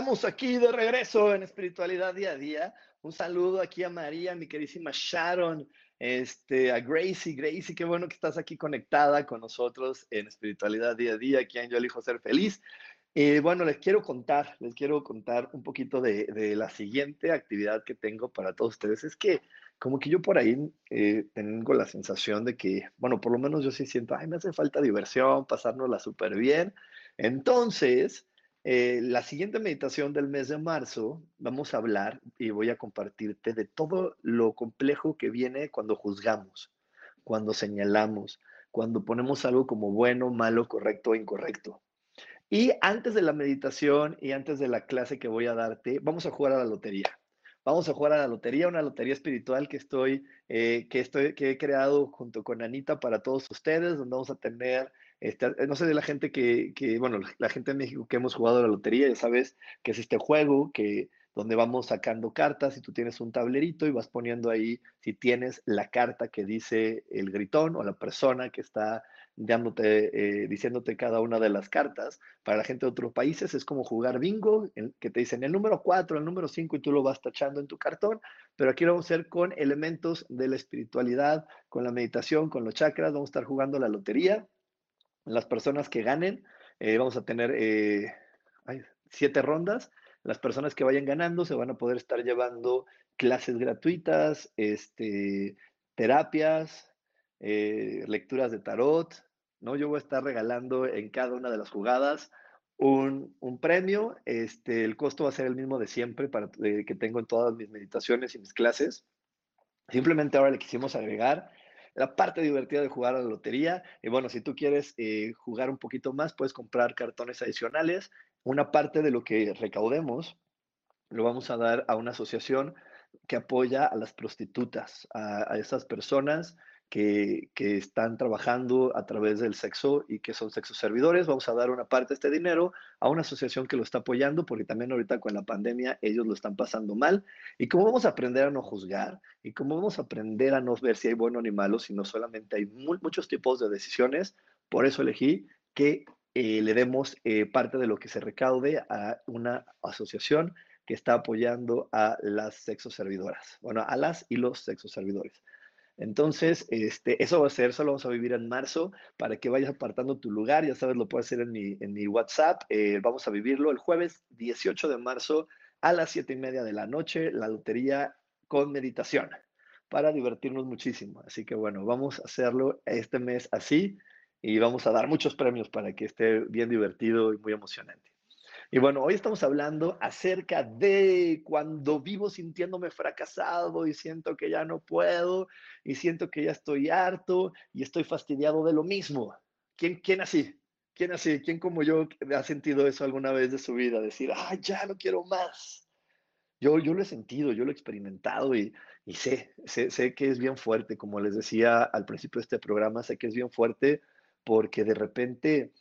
Estamos aquí de regreso en Espiritualidad Día a Día. Un saludo aquí a María, mi queridísima Sharon, este, a Gracie. Gracie, qué bueno que estás aquí conectada con nosotros en Espiritualidad Día a Día, aquí en Yo Elijo Ser Feliz. Y bueno, les quiero contar, les quiero contar un poquito de, de, la siguiente actividad que tengo para todos ustedes. Es que como que yo por ahí eh, tengo la sensación de que, bueno, por lo menos yo sí siento, ay, me hace falta diversión, pasárnosla súper bien. Entonces, eh, la siguiente meditación del mes de marzo vamos a hablar y voy a compartirte de todo lo complejo que viene cuando juzgamos, cuando señalamos, cuando ponemos algo como bueno, malo, correcto o incorrecto. Y antes de la meditación y antes de la clase que voy a darte, vamos a jugar a la lotería. Vamos a jugar a la lotería, una lotería espiritual que estoy, eh, que estoy, que he creado junto con Anita para todos ustedes, donde vamos a tener este, no sé de la gente que, bueno, la gente en México que hemos jugado la lotería, ya sabes que es este juego que donde vamos sacando cartas y tú tienes un tablerito y vas poniendo ahí si tienes la carta que dice el gritón o la persona que está dándote, eh, diciéndote cada una de las cartas. Para la gente de otros países es como jugar bingo, que te dicen el número 4, el número 5 y tú lo vas tachando en tu cartón, pero aquí lo vamos a hacer con elementos de la espiritualidad, con la meditación, con los chakras, vamos a estar jugando la lotería las personas que ganen, eh, vamos a tener eh, siete rondas. Las personas que vayan ganando se van a poder estar llevando clases gratuitas, este, terapias, eh, lecturas de tarot. ¿no? Yo voy a estar regalando en cada una de las jugadas un, premio. Este, el costo va a ser el mismo de siempre para, que tengo en todas mis meditaciones y mis clases. Simplemente ahora le quisimos agregar la parte divertida de jugar a la lotería. Y bueno, si tú quieres eh, jugar un poquito más, puedes comprar cartones adicionales. Una parte de lo que recaudemos lo vamos a dar a una asociación que apoya a las prostitutas, a, a esas personas que, están trabajando a través del sexo y que son sexo servidores. Vamos a dar una parte de este dinero a una asociación que lo está apoyando, porque también ahorita con la pandemia ellos lo están pasando mal. Y cómo vamos a aprender a no juzgar y cómo vamos a aprender a no ver si hay bueno ni malo, sino solamente hay muchos tipos de decisiones. Por eso elegí que eh, le demos eh, parte de lo que se recaude a una asociación que está apoyando a las sexo servidoras, bueno, a las y los sexo servidores. Entonces, este, eso va a ser, solo vamos a vivir en marzo para que vayas apartando tu lugar. Ya sabes, lo puedes hacer en mi, en mi WhatsApp. Eh, vamos a vivirlo el jueves 18 de marzo a las 7 y media de la noche, la lotería con meditación para divertirnos muchísimo. Así que bueno, vamos a hacerlo este mes así y vamos a dar muchos premios para que esté bien divertido y muy emocionante. Y bueno, hoy estamos hablando acerca de cuando vivo sintiéndome fracasado y siento que ya no puedo y siento que ya estoy harto y estoy fastidiado de lo mismo. ¿Quién, quién así? ¿Quién así? ¿Quién como yo ha sentido eso alguna vez de su vida? Decir, ah, ya no quiero más. Yo, yo lo he sentido, yo lo he experimentado y, y sé, sé, sé que es bien fuerte, como les decía al principio de este programa, sé que es bien fuerte porque de repente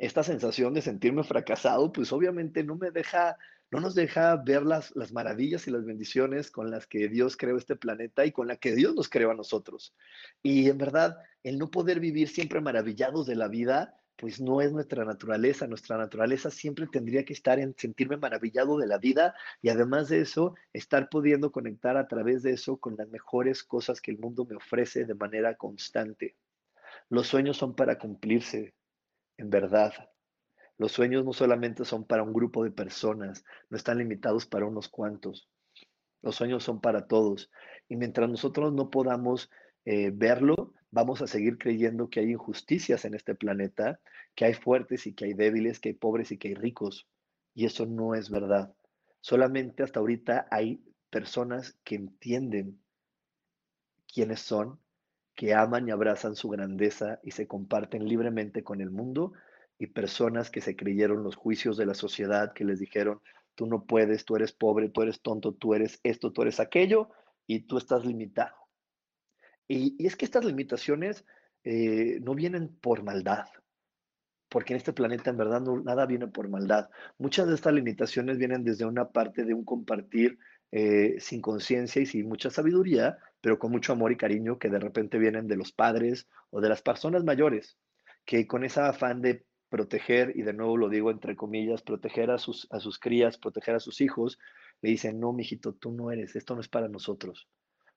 esta sensación de sentirme fracasado, pues obviamente no me deja no nos deja ver las, las maravillas y las bendiciones con las que Dios creó este planeta y con la que Dios nos creó a nosotros. Y en verdad, el no poder vivir siempre maravillados de la vida, pues no es nuestra naturaleza. Nuestra naturaleza siempre tendría que estar en sentirme maravillado de la vida y además de eso, estar pudiendo conectar a través de eso con las mejores cosas que el mundo me ofrece de manera constante. Los sueños son para cumplirse, en verdad. Los sueños no solamente son para un grupo de personas, no están limitados para unos cuantos. Los sueños son para todos. Y mientras nosotros no podamos eh, verlo, vamos a seguir creyendo que hay injusticias en este planeta, que hay fuertes y que hay débiles, que hay pobres y que hay ricos. Y eso no es verdad. Solamente hasta ahorita hay personas que entienden quiénes son, que aman y abrazan su grandeza y se comparten libremente con el mundo y personas que se creyeron los juicios de la sociedad, que les dijeron, tú no puedes, tú eres pobre, tú eres tonto, tú eres esto, tú eres aquello, y tú estás limitado. Y, es que estas limitaciones eh, no vienen por maldad, porque en este planeta en verdad nada viene por maldad. Muchas de estas limitaciones vienen desde una parte de un compartir eh, sin conciencia y sin mucha sabiduría, pero con mucho amor y cariño que de repente vienen de los padres o de las personas mayores, que con ese afán de proteger, y de nuevo lo digo entre comillas, proteger a sus, a sus crías, proteger a sus hijos, le dicen, no, mijito, tú no eres, esto no es para nosotros.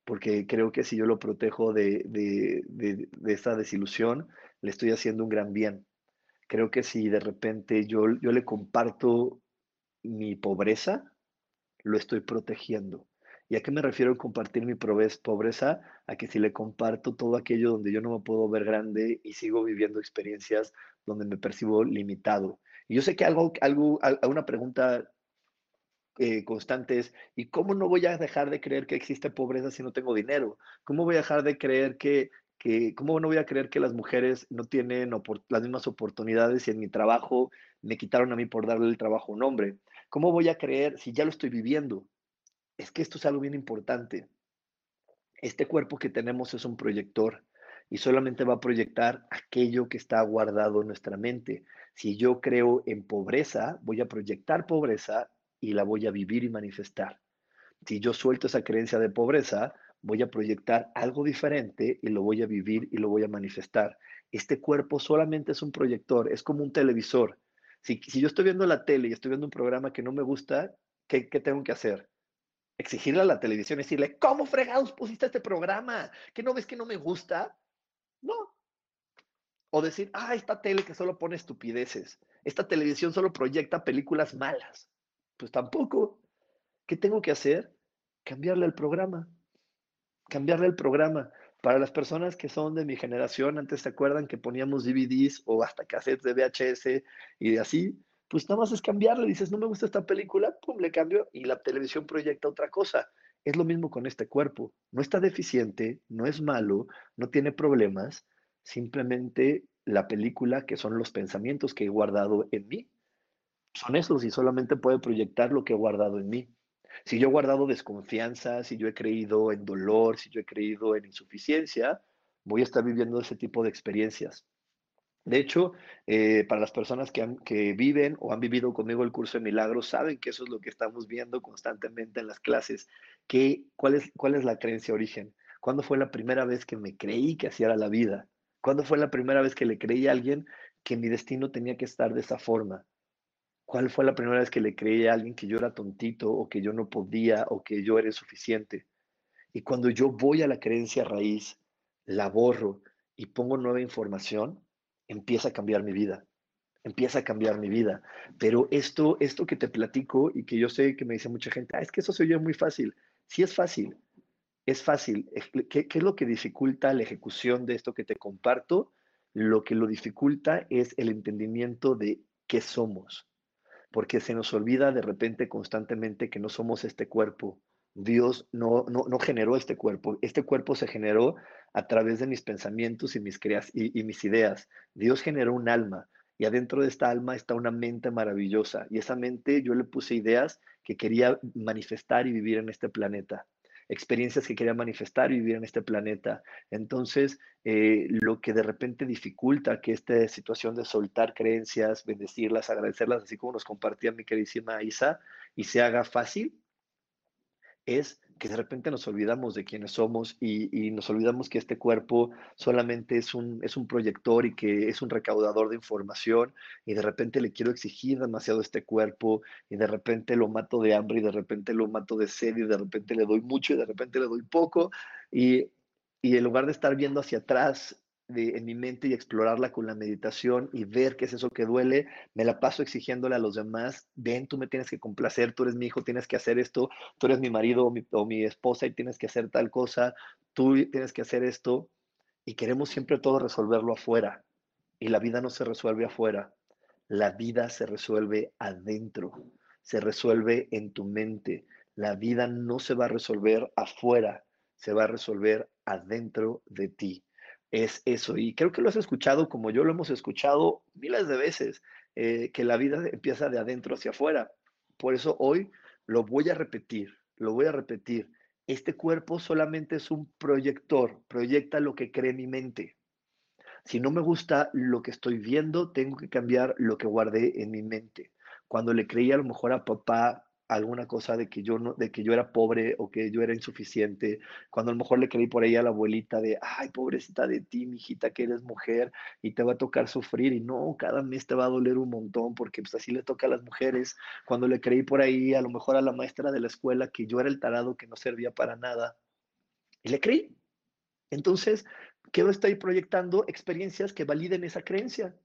Porque creo que si yo lo protejo de, de, de, de esta desilusión, le estoy haciendo un gran bien. Creo que si de repente yo, yo le comparto mi pobreza, lo estoy protegiendo. ¿Y a qué me refiero en compartir mi pobreza? A que si le comparto todo aquello donde yo no me puedo ver grande y sigo viviendo experiencias donde me percibo limitado. Y yo sé que algo, algo, una pregunta eh, constante es, ¿y cómo no voy a dejar de creer que existe pobreza si no tengo dinero? ¿Cómo voy a dejar de creer que, que cómo no voy a creer que las mujeres no tienen las mismas oportunidades y en mi trabajo me quitaron a mí por darle el trabajo a un hombre? ¿Cómo voy a creer si ya lo estoy viviendo? es que esto es algo bien importante. Este cuerpo que tenemos es un proyector y solamente va a proyectar aquello que está guardado en nuestra mente. Si yo creo en pobreza, voy a proyectar pobreza y la voy a vivir y manifestar. Si yo suelto esa creencia de pobreza, voy a proyectar algo diferente y lo voy a vivir y lo voy a manifestar. Este cuerpo solamente es un proyector, es como un televisor. Si, yo estoy viendo la tele y estoy viendo un programa que no me gusta, ¿qué, tengo que hacer? exigirle a la televisión, decirle, ¿cómo fregados pusiste este programa? ¿Que no ves que no me gusta? No. O decir, ah, esta tele que solo pone estupideces, esta televisión solo proyecta películas malas. Pues tampoco. ¿Qué tengo que hacer? Cambiarle el programa. Cambiarle el programa. Para las personas que son de mi generación, antes se acuerdan que poníamos DVDs o hasta cassettes de VHS y de así, pues nada más es cambiarle, dices, no me gusta esta película, pum, le cambio y la televisión proyecta otra cosa. Es lo mismo con este cuerpo. No está deficiente, no es malo, no tiene problemas, simplemente la película, que son los pensamientos que he guardado en mí, son esos y solamente puede proyectar lo que he guardado en mí. Si yo he guardado desconfianza, si yo he creído en dolor, si yo he creído en insuficiencia, voy a estar viviendo ese tipo de experiencias. De hecho, eh, para las personas que, viven o han vivido conmigo el curso de milagros, saben que eso es lo que estamos viendo constantemente en las clases. Que, ¿cuál, es, ¿Cuál es la creencia origen? ¿Cuándo fue la primera vez que me creí que hacía la vida? ¿Cuándo fue la primera vez que le creí a alguien que mi destino tenía que estar de esa forma? ¿Cuál fue la primera vez que le creí a alguien que yo era tontito o que yo no podía o que yo era insuficiente? Y cuando yo voy a la creencia raíz, la borro y pongo nueva información, empieza a cambiar mi vida, empieza a cambiar mi vida. Pero esto, esto que te platico y que yo sé que me dice mucha gente, ah, es que eso se oye muy fácil. Sí es fácil, es fácil. ¿Qué, ¿Qué es lo que dificulta la ejecución de esto que te comparto? Lo que lo dificulta es el entendimiento de qué somos, porque se nos olvida de repente constantemente que no somos este cuerpo, Dios no, no, generó este cuerpo. Este cuerpo se generó a través de mis pensamientos y mis, creas y, mis ideas. Dios generó un alma y adentro de esta alma está una mente maravillosa. Y esa mente yo le puse ideas que quería manifestar y vivir en este planeta. Experiencias que quería manifestar y vivir en este planeta. Entonces, eh, lo que de repente dificulta que esta situación de soltar creencias, bendecirlas, agradecerlas, así como nos compartía mi queridísima Isa, y se haga fácil, es que de repente nos olvidamos de quiénes somos y, nos olvidamos que este cuerpo solamente es un, es un proyector y que es un recaudador de información y de repente le quiero exigir demasiado a este cuerpo y de repente lo mato de hambre y de repente lo mato de sed y de repente le doy mucho y de repente le doy poco y, y en lugar de estar viendo hacia atrás en mi mente y explorarla con la meditación y ver qué es eso que duele, me la paso exigiéndole a los demás, ven, tú me tienes que complacer, tú eres mi hijo, tienes que hacer esto, tú eres mi marido o mi, o mi esposa y tienes que hacer tal cosa, tú tienes que hacer esto, y queremos siempre todo resolverlo afuera, y la vida no se resuelve afuera, la vida se resuelve adentro, se resuelve en tu mente, la vida no se va a resolver afuera, se va a resolver adentro de ti es eso. Y creo que lo has escuchado como yo lo hemos escuchado miles de veces, eh, que la vida empieza de adentro hacia afuera. Por eso hoy lo voy a repetir, lo voy a repetir. Este cuerpo solamente es un proyector, proyecta lo que cree mi mente. Si no me gusta lo que estoy viendo, tengo que cambiar lo que guardé en mi mente. Cuando le creí a lo mejor a papá alguna cosa de que yo no, de que yo era pobre o que yo era insuficiente, cuando a lo mejor le creí por ahí a la abuelita de, ay, pobrecita de ti, mijita, que eres mujer y te va a tocar sufrir, y no, cada mes te va a doler un montón, porque pues así le toca a las mujeres, cuando le creí por ahí a lo mejor a la maestra de la escuela que yo era el tarado que no servía para nada, y le creí. Entonces, quiero estar proyectando experiencias que validen esa creencia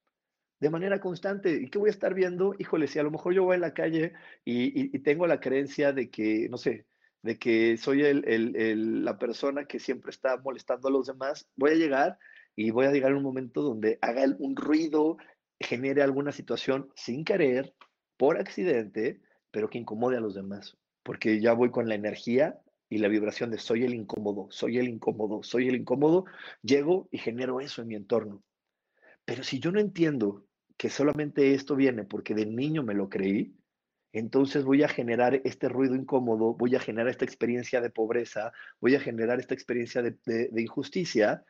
de manera constante. ¿Y qué voy a estar viendo? Híjole, si a lo mejor yo voy en la calle y, tengo la creencia de que, no sé, de que soy el, la persona que siempre está molestando a los demás, voy a llegar y voy a llegar a un momento donde haga un ruido, genere alguna situación sin querer, por accidente, pero que incomode a los demás, porque ya voy con la energía y la vibración de soy el incómodo, soy el incómodo, soy el incómodo, llego y genero eso en mi entorno. Pero si yo no entiendo que solamente esto viene porque de niño me lo creí, entonces voy a generar este ruido incómodo, voy a generar esta experiencia de pobreza, voy a generar esta experiencia de, injusticia,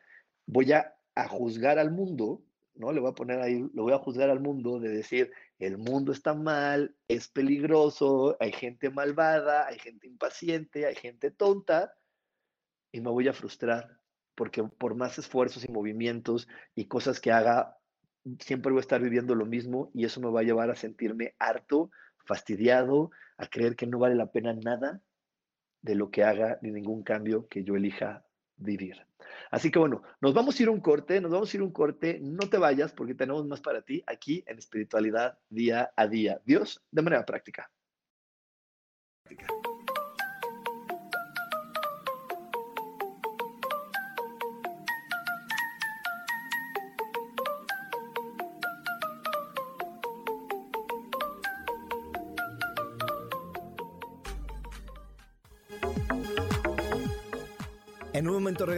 voy a, juzgar al mundo, ¿no? Le voy a poner ahí, lo voy a juzgar al mundo de decir, el mundo está mal, es peligroso, hay gente malvada, hay gente impaciente, hay gente tonta, y me voy a frustrar, porque por más esfuerzos y movimientos y cosas que haga, siempre voy a estar viviendo lo mismo y eso me va a llevar a sentirme harto, fastidiado, a creer que no vale la pena nada de lo que haga ni ningún cambio que yo elija vivir. Así que bueno, nos vamos a ir un corte, nos vamos a ir un corte, no te vayas porque tenemos más para ti aquí en espiritualidad día a día. Dios, de manera práctica. En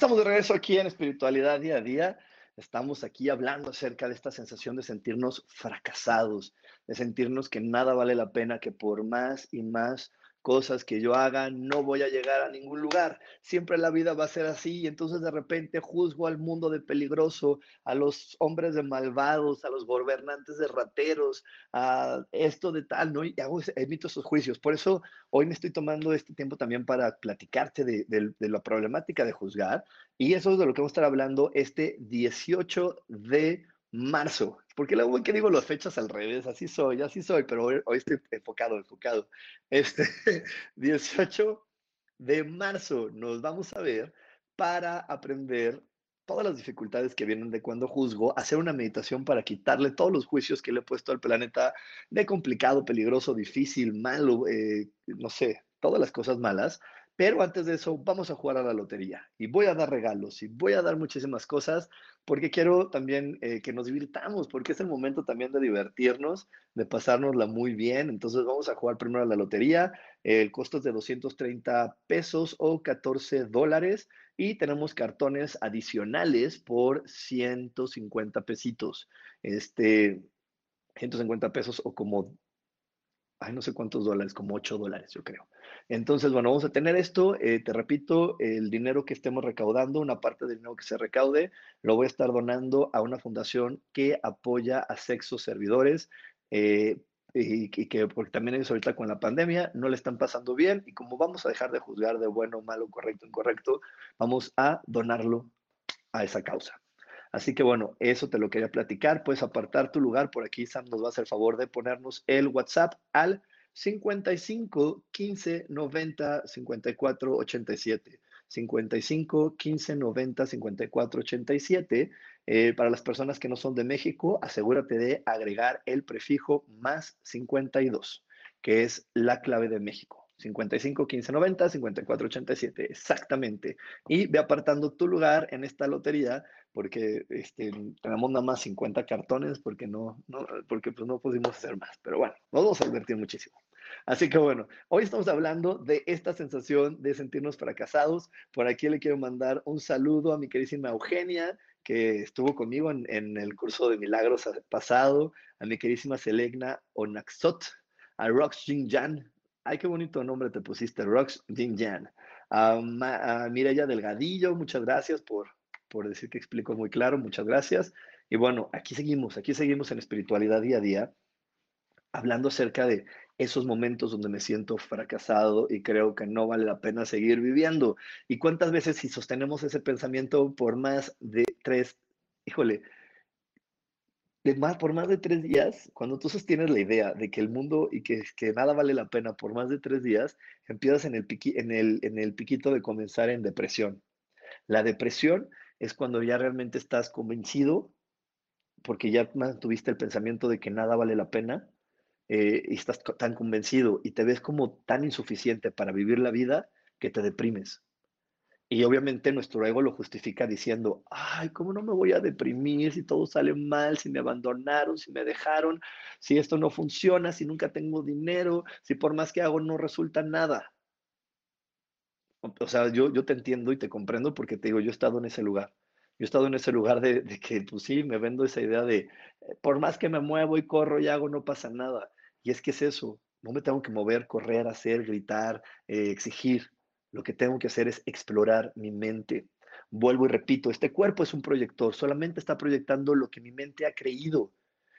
Estamos de regreso aquí en Espiritualidad Día a Día. estamos aquí hablando acerca de esta sensación de sentirnos fracasados, de sentirnos que nada vale la pena, que por más y más cosas que yo haga, no voy a llegar a ningún lugar. Siempre la vida va a ser así y entonces de repente juzgo al mundo de peligroso, a los hombres de malvados, a los gobernantes de rateros, a esto de tal, ¿no? Y hago, emito esos juicios. Por eso hoy me estoy tomando este tiempo también para platicarte de, de la problemática de juzgar y eso es de lo que vamos a estar hablando este 18 de marzo. Porque luego que digo las fechas al revés, así soy, así soy, pero hoy, estoy enfocado, enfocado. Este 18 de marzo nos vamos a ver para aprender todas las dificultades que vienen de cuando juzgo, hacer una meditación para quitarle todos los juicios que le he puesto al planeta de complicado, peligroso, difícil, malo, eh, no sé, todas las cosas malas, pero antes de eso, vamos a jugar a la lotería y voy a dar regalos y voy a dar muchísimas cosas porque quiero también eh, que nos divirtamos, porque es el momento también de divertirnos, de pasárnosla muy bien. Entonces vamos a jugar primero a la lotería. El costo es de 230 pesos o 14 dólares y tenemos cartones adicionales por 150 pesitos. Este, 150 pesos o como, ay, no sé cuántos dólares, como 8 dólares, yo creo. Entonces, bueno, vamos a tener esto. Eh, te repito, el dinero que estemos recaudando, una parte del dinero que se recaude, lo voy a estar donando a una fundación que apoya a sexos servidores. Eh, y, que porque también ellos ahorita con la pandemia no le están pasando bien y como vamos a dejar de juzgar de bueno, malo, correcto, incorrecto, vamos a donarlo a esa causa. Así que bueno, eso te lo quería platicar. Puedes apartar tu lugar. Por aquí Sam nos va a hacer favor de ponernos el WhatsApp al 55 15 90 54 87. 55 15 90 54 87. para las personas que no son de México, asegúrate de agregar el prefijo más 52, que es la clave de México. 55 15 90 54 87, exactamente. Y ve apartando tu lugar en esta lotería porque este, tenemos nada más 50 cartones porque no, no, porque pues no pudimos hacer más. Pero bueno, nos vamos a divertir muchísimo. Así que bueno, hoy estamos hablando de esta sensación de sentirnos fracasados. Por aquí le quiero mandar un saludo a mi queridísima Eugenia, que estuvo conmigo en, en el curso de milagros pasado, a mi queridísima Selegna Onaxot, a Rox Jan. Ay, qué bonito nombre te pusiste, Rox Jan. A, a Mireya Delgadillo, muchas gracias por, por decir que explico muy claro, muchas gracias. Y bueno, aquí seguimos, aquí seguimos en espiritualidad día a día, hablando acerca de esos momentos donde me siento fracasado y creo que no vale la pena seguir viviendo. ¿Y cuántas veces si sostenemos ese pensamiento por más de tres, híjole, de más, por más de tres días, cuando tú sostienes la idea de que el mundo y que, que nada vale la pena por más de tres días, empiezas en el, en, el, en el piquito de comenzar en depresión. La depresión es cuando ya realmente estás convencido, porque ya tuviste el pensamiento de que nada vale la pena, eh, y estás tan convencido y te ves como tan insuficiente para vivir la vida que te deprimes. Y obviamente nuestro ego lo justifica diciendo, ay, ¿cómo no me voy a deprimir si todo sale mal, si me abandonaron, si me dejaron, si esto no funciona, si nunca tengo dinero, si por más que hago no resulta nada? O sea, yo, yo te entiendo y te comprendo porque te digo, yo he estado en ese lugar. Yo he estado en ese lugar de, que, pues sí, me vendo esa idea de, eh, por más que me muevo y corro y hago, no pasa nada. Y es que es eso, no me tengo que mover, correr, hacer, gritar, eh, exigir. Lo que tengo que hacer es explorar mi mente. Vuelvo y repito, este cuerpo es un proyector, solamente está proyectando lo que mi mente ha creído.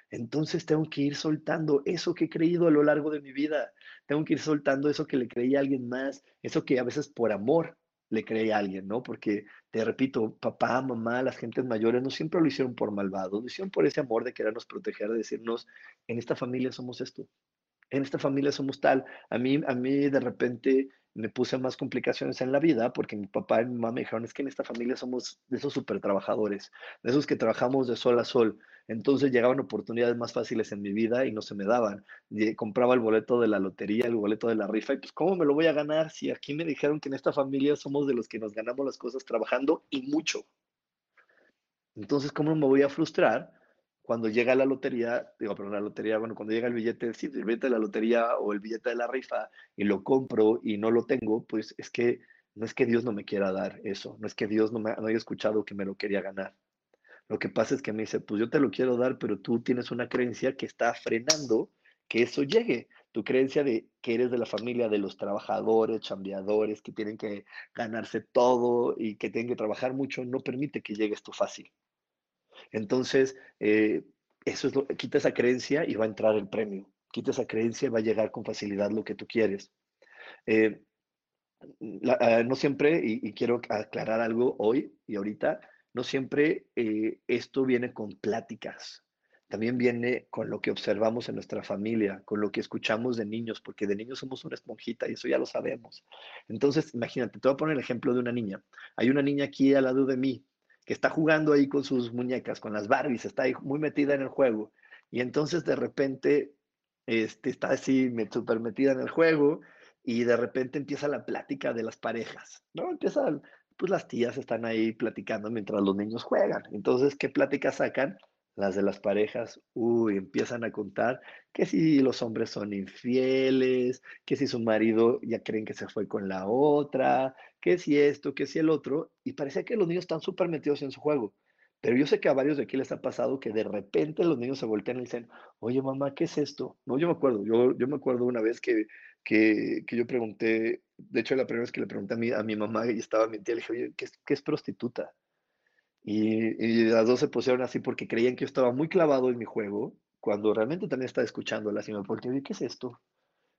Entonces tengo que ir soltando eso que he creído a lo largo de mi vida. Tengo que ir soltando eso que le creí a alguien más, eso que a veces por amor le creí a alguien, ¿no? Porque, te repito, papá, mamá, las gentes mayores no siempre lo hicieron por malvado, lo hicieron por ese amor de querernos proteger, de decirnos, en esta familia somos esto, en esta familia somos tal. A mí, a mí de repente me puse más complicaciones en la vida porque mi papá y mi mamá me dijeron, es que en esta familia somos de esos super trabajadores, de esos que trabajamos de sol a sol. Entonces llegaban oportunidades más fáciles en mi vida y no se me daban. compraba el boleto de la lotería, el boleto de la rifa y pues ¿cómo me lo voy a ganar si aquí me dijeron que en esta familia somos de los que nos ganamos las cosas trabajando y mucho? Entonces, ¿cómo me voy a frustrar? Cuando llega la lotería, digo, pero la lotería, bueno, cuando llega el billete, sí, el billete de la lotería o el billete de la rifa y lo compro y no lo tengo, pues es que no es que Dios no me quiera dar eso, no es que Dios no, me, no haya escuchado que me lo quería ganar. Lo que pasa es que me dice, pues yo te lo quiero dar, pero tú tienes una creencia que está frenando que eso llegue. Tu creencia de que eres de la familia de los trabajadores, chambeadores, que tienen que ganarse todo y que tienen que trabajar mucho, no permite que llegue esto fácil. Entonces, eh, eso es quita esa creencia y va a entrar el premio. Quita esa creencia y va a llegar con facilidad lo que tú quieres. Eh, ah, no siempre, y, quiero aclarar algo hoy y ahorita, no siempre eh, esto viene con pláticas. También viene con lo que observamos en nuestra familia, con lo que escuchamos de niños, porque de niños somos una esponjita y eso ya lo sabemos. Entonces, imagínate, te voy a poner el ejemplo de una niña. Hay una niña aquí al lado de mí está jugando ahí con sus muñecas, con las Barbies, está ahí muy metida en el juego. Y entonces de repente este, está así súper metida en el juego y de repente empieza la plática de las parejas, ¿no? Empiezan, pues las tías están ahí platicando mientras los niños juegan. Entonces, ¿qué pláticas sacan? Las de las parejas, uy, empiezan a contar que si los hombres son infieles, que si su marido ya creen que se fue con la otra, que si esto, que si el otro, y parece que los niños están súper metidos en su juego. Pero yo sé que a varios de aquí les ha pasado que de repente los niños se voltean y dicen, oye mamá, ¿qué es esto? No, yo me acuerdo, yo, me acuerdo una vez que, que, que yo pregunté, de hecho la primera vez que le pregunté a mi, a mi mamá y estaba mi tía, le dije, oye, ¿qué es, qué es prostituta? Y, las dos se pusieron así porque creían que yo estaba muy clavado en mi juego, cuando realmente también estaba escuchando la me y ¿qué es esto?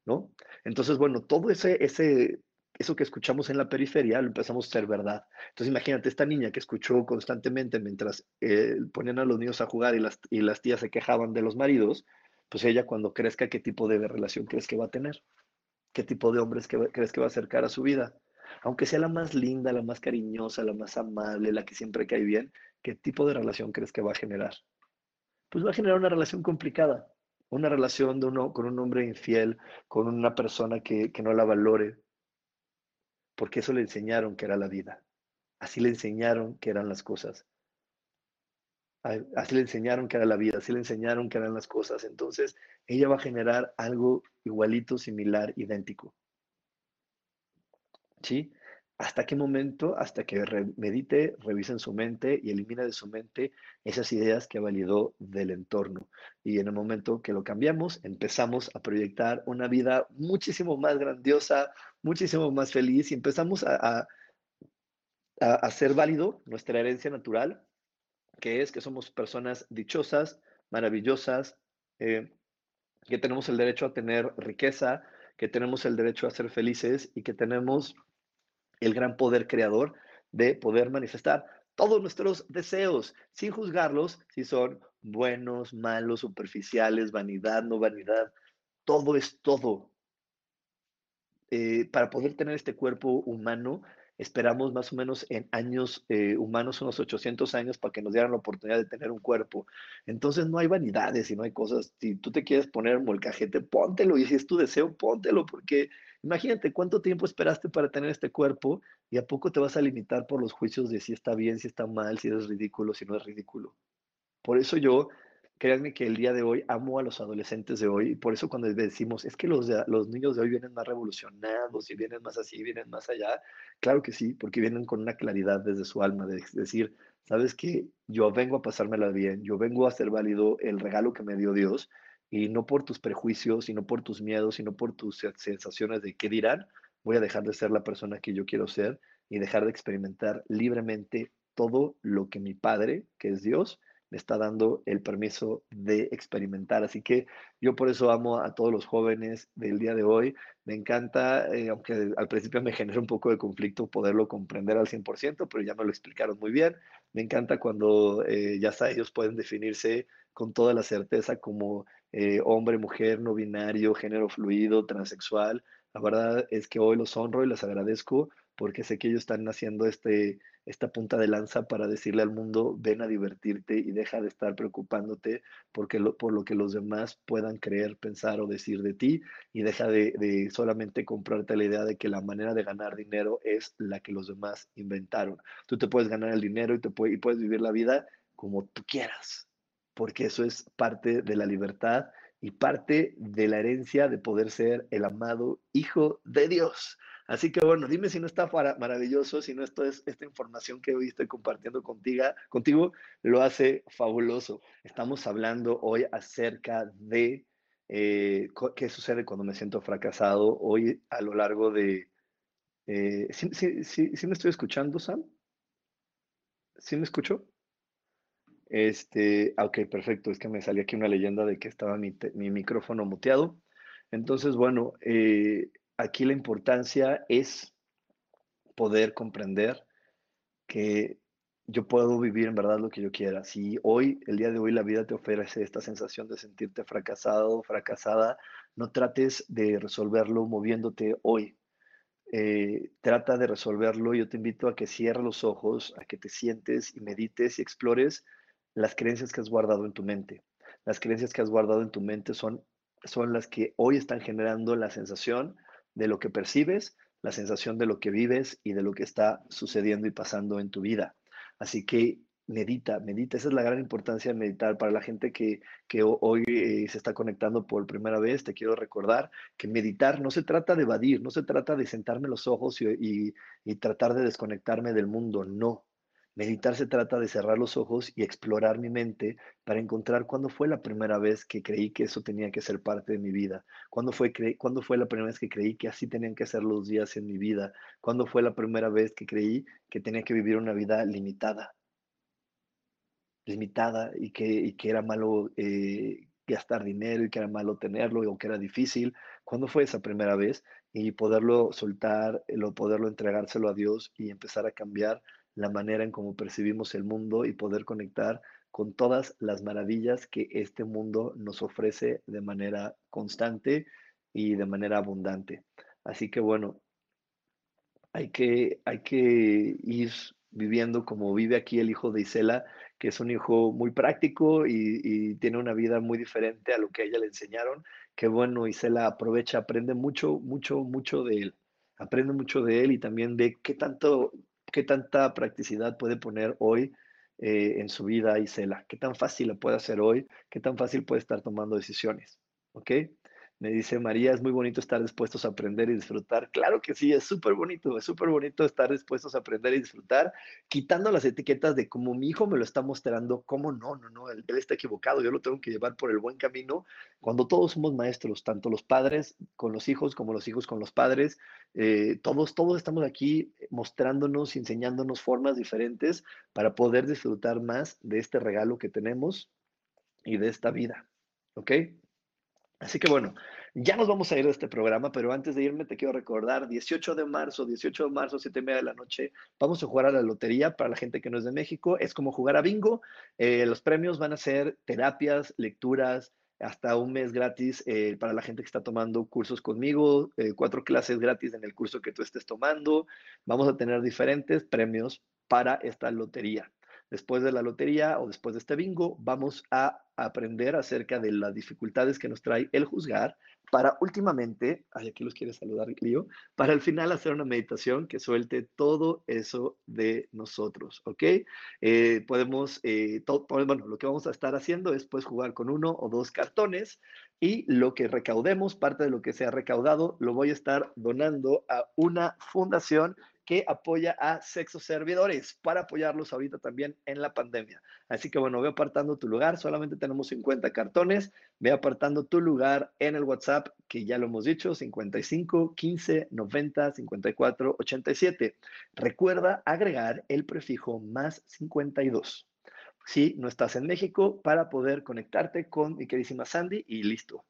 ¿No? Entonces, bueno, todo ese, ese, eso que escuchamos en la periferia lo empezamos a ser verdad. Entonces, imagínate, esta niña que escuchó constantemente mientras eh, ponían a los niños a jugar y las, y las tías se quejaban de los maridos, pues ella cuando crezca, ¿qué tipo de relación crees que va a tener? ¿Qué tipo de hombres que, crees que va a acercar a su vida? Aunque sea la más linda, la más cariñosa, la más amable, la que siempre cae bien, ¿qué tipo de relación crees que va a generar? Pues va a generar una relación complicada, una relación de uno, con un hombre infiel, con una persona que, que no la valore, porque eso le enseñaron que era la vida. Así le enseñaron que eran las cosas. Así le enseñaron que era la vida, así le enseñaron que eran las cosas. Entonces, ella va a generar algo igualito, similar, idéntico. ¿Hasta qué momento? Hasta que medite, revise en su mente y elimina de su mente esas ideas que validó del entorno. Y en el momento que lo cambiamos, empezamos a proyectar una vida muchísimo más grandiosa, muchísimo más feliz y empezamos a, a, hacer válido nuestra herencia natural, que es que somos personas dichosas, maravillosas, eh, que tenemos el derecho a tener riqueza, que tenemos el derecho a ser felices y que tenemos el gran poder creador de poder manifestar todos nuestros deseos sin juzgarlos si son buenos, malos, superficiales, vanidad, no vanidad. Todo es todo. Eh, para poder tener este cuerpo humano, esperamos más o menos en años eh, humanos, unos 800 años, para que nos dieran la oportunidad de tener un cuerpo. Entonces no hay vanidades y no hay cosas. Si tú te quieres poner molcajete, póntelo. Y si es tu deseo, póntelo, porque Imagínate cuánto tiempo esperaste para tener este cuerpo y a poco te vas a limitar por los juicios de si está bien, si está mal, si es ridículo, si no es ridículo. Por eso yo, créanme que el día de hoy amo a los adolescentes de hoy y por eso cuando decimos, es que los, los niños de hoy vienen más revolucionados y vienen más así, vienen más allá, claro que sí, porque vienen con una claridad desde su alma, de decir, sabes que yo vengo a pasármela bien, yo vengo a hacer válido el regalo que me dio Dios y no por tus prejuicios, sino por tus miedos, sino por tus sensaciones de qué dirán, voy a dejar de ser la persona que yo quiero ser y dejar de experimentar libremente todo lo que mi Padre, que es Dios, me está dando el permiso de experimentar. Así que yo por eso amo a todos los jóvenes del día de hoy. Me encanta, eh, aunque al principio me genera un poco de conflicto poderlo comprender al 100%, pero ya me lo explicaron muy bien. Me encanta cuando eh, ya está, ellos pueden definirse con toda la certeza como eh, hombre, mujer, no binario, género fluido, transexual. La verdad es que hoy los honro y les agradezco porque sé que ellos están haciendo este, esta punta de lanza para decirle al mundo, ven a divertirte y deja de estar preocupándote porque por lo que los demás puedan creer, pensar o decir de ti y deja de, solamente comprarte la idea de que la manera de ganar dinero es la que los demás inventaron. Tú te puedes ganar el dinero y, te y puedes vivir la vida como tú quieras, porque eso es parte de la libertad y parte de la herencia de poder ser el amado Hijo de Dios. Así que bueno, dime si no está maravilloso, si no esto es esta información que hoy estoy compartiendo contigo, contigo lo hace fabuloso. Estamos hablando hoy acerca de eh, qué sucede cuando me siento fracasado. Hoy a lo largo de... Eh, ¿sí, sí, me estoy escuchando, Sam? ¿Sí me escucho? Este, ah, ok, perfecto. Es que me salió aquí una leyenda de que estaba mi, mi micrófono muteado. Entonces, bueno, eh, aquí la importancia es poder comprender que yo puedo vivir en verdad lo que yo quiera. Si hoy, el día de hoy, la vida te ofrece esta sensación de sentirte fracasado, fracasada, no trates de resolverlo moviéndote hoy. Eh, trata de resolverlo. Yo te invito a que cierres los ojos, a que te sientes y medites y explores las creencias que has guardado en tu mente. Las creencias que has guardado en tu mente son, son las que hoy están generando la sensación de lo que percibes, la sensación de lo que vives y de lo que está sucediendo y pasando en tu vida. Así que medita, medita. Esa es la gran importancia de meditar. Para la gente que, hoy eh, se está conectando por primera vez, te quiero recordar que meditar no se trata de evadir, no se trata de sentarme los ojos y tratar de desconectarme del mundo, no. Meditar se trata de cerrar los ojos y explorar mi mente para encontrar cuándo fue la primera vez que creí que eso tenía que ser parte de mi vida, cuándo fue, cuándo fue la primera vez que creí que así tenían que ser los días en mi vida, cuándo fue la primera vez que creí que tenía que vivir una vida limitada, limitada y que, que era malo eh, gastar dinero y que era malo tenerlo o que era difícil. ¿Cuándo fue esa primera vez? Y poderlo soltar, poderlo entregárselo a Dios y empezar a cambiar la manera en cómo percibimos el mundo y poder conectar con todas las maravillas que este mundo nos ofrece de manera constante y de manera abundante. Así que bueno, hay que, hay que ir viviendo como vive aquí el hijo de Isela, que es un hijo muy práctico y, y, tiene una vida muy diferente a lo que a ella le enseñaron. Que bueno, Isela aprovecha, aprende mucho, mucho, mucho de él. Aprende mucho de él y también ve qué tanto, qué tanta practicidad puede poner hoy eh, en su vida Isela, qué tan fácil lo puede hacer hoy, qué tan fácil puede estar tomando decisiones. ¿Ok? Me dice María, es muy bonito estar dispuestos a aprender y disfrutar. Claro que sí, es súper bonito, es súper bonito estar dispuestos a aprender y disfrutar, quitando las etiquetas de como mi hijo me lo está mostrando, cómo no, no, no, él, está equivocado, yo lo tengo que llevar por el buen camino. Cuando todos somos maestros, tanto los padres con los hijos como los hijos con los padres, eh, todos, todos estamos aquí mostrándonos, enseñándonos formas diferentes para poder disfrutar más de este regalo que tenemos y de esta vida. ¿Ok? Así que bueno, ya nos vamos a ir de este programa, pero antes de irme te quiero recordar, 18 de marzo, 18 de marzo, 7 y media de la noche, vamos a jugar a la lotería para la gente que no es de México. Es como jugar a bingo. Eh, los premios van a ser terapias, lecturas, hasta un mes gratis eh, para la gente que está tomando cursos conmigo, eh, cuatro clases gratis en el curso que tú estés tomando. Vamos a tener diferentes premios para esta lotería. Después de la lotería o después de este bingo, vamos a aprender acerca de las dificultades que nos trae el juzgar para últimamente, ay, aquí los quiere saludar, Clio, para al final hacer una meditación que suelte todo eso de nosotros, ¿ok? Eh, podemos, eh, bueno, lo que vamos a estar haciendo es pues jugar con uno o dos cartones y lo que recaudemos, parte de lo que se ha recaudado, lo voy a estar donando a una fundación que apoya a sexos servidores para apoyarlos ahorita también en la pandemia. Así que bueno, ve apartando tu lugar, solamente tenemos 50 cartones, ve apartando tu lugar en el WhatsApp, que ya lo hemos dicho, 55 15 90 54 87. Recuerda agregar el prefijo más 52 si no estás en México para poder conectarte con mi queridísima Sandy y listo.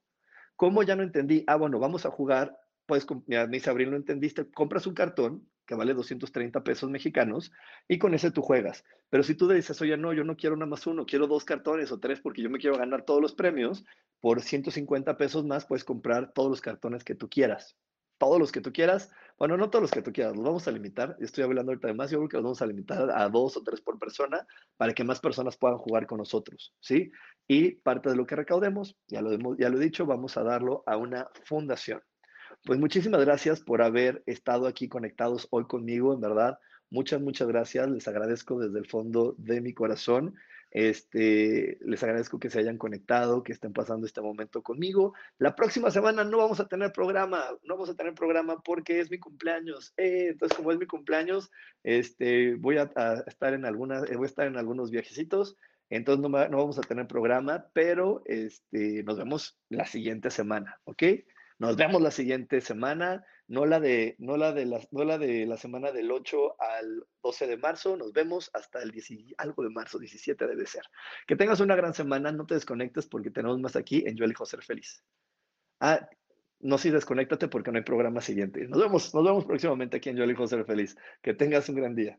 ¿Cómo ya no entendí? Ah, bueno, vamos a jugar. Pues, me dice Abril, no entendiste. Compras un cartón que vale 230 pesos mexicanos, y con ese tú juegas. Pero si tú dices, oye, no, yo no quiero nada más uno, quiero dos cartones o tres porque yo me quiero ganar todos los premios, por 150 pesos más puedes comprar todos los cartones que tú quieras. Todos los que tú quieras. Bueno, no todos los que tú quieras, los vamos a limitar. Estoy hablando ahorita de más, yo creo que los vamos a limitar a dos o tres por persona para que más personas puedan jugar con nosotros, ¿sí? Y parte de lo que recaudemos, ya lo, ya lo he dicho, vamos a darlo a una fundación. Pues muchísimas gracias por haber estado aquí conectados hoy conmigo, en verdad. Muchas, muchas gracias. Les agradezco desde el fondo de mi corazón. Este, les agradezco que se hayan conectado, que estén pasando este momento conmigo. La próxima semana no vamos a tener programa, no vamos a tener programa porque es mi cumpleaños. Eh, entonces, como es mi cumpleaños, este, voy a, estar en algunas, voy a estar en algunos viajecitos. Entonces no, no, vamos a tener programa, pero este, nos vemos la siguiente semana, ¿ok? Nos vemos la siguiente semana no la de, no la de, la, no la, de la semana del 8 al 12 de marzo. Nos vemos hasta el 10, algo de marzo, 17 debe ser. Que tengas una gran semana, no te desconectes porque tenemos más aquí en Yo elijo ser feliz. Ah, no sí, desconéctate porque no hay programa siguiente. Nos vemos, nos vemos próximamente aquí en Yo elijo ser feliz. Que tengas un gran día.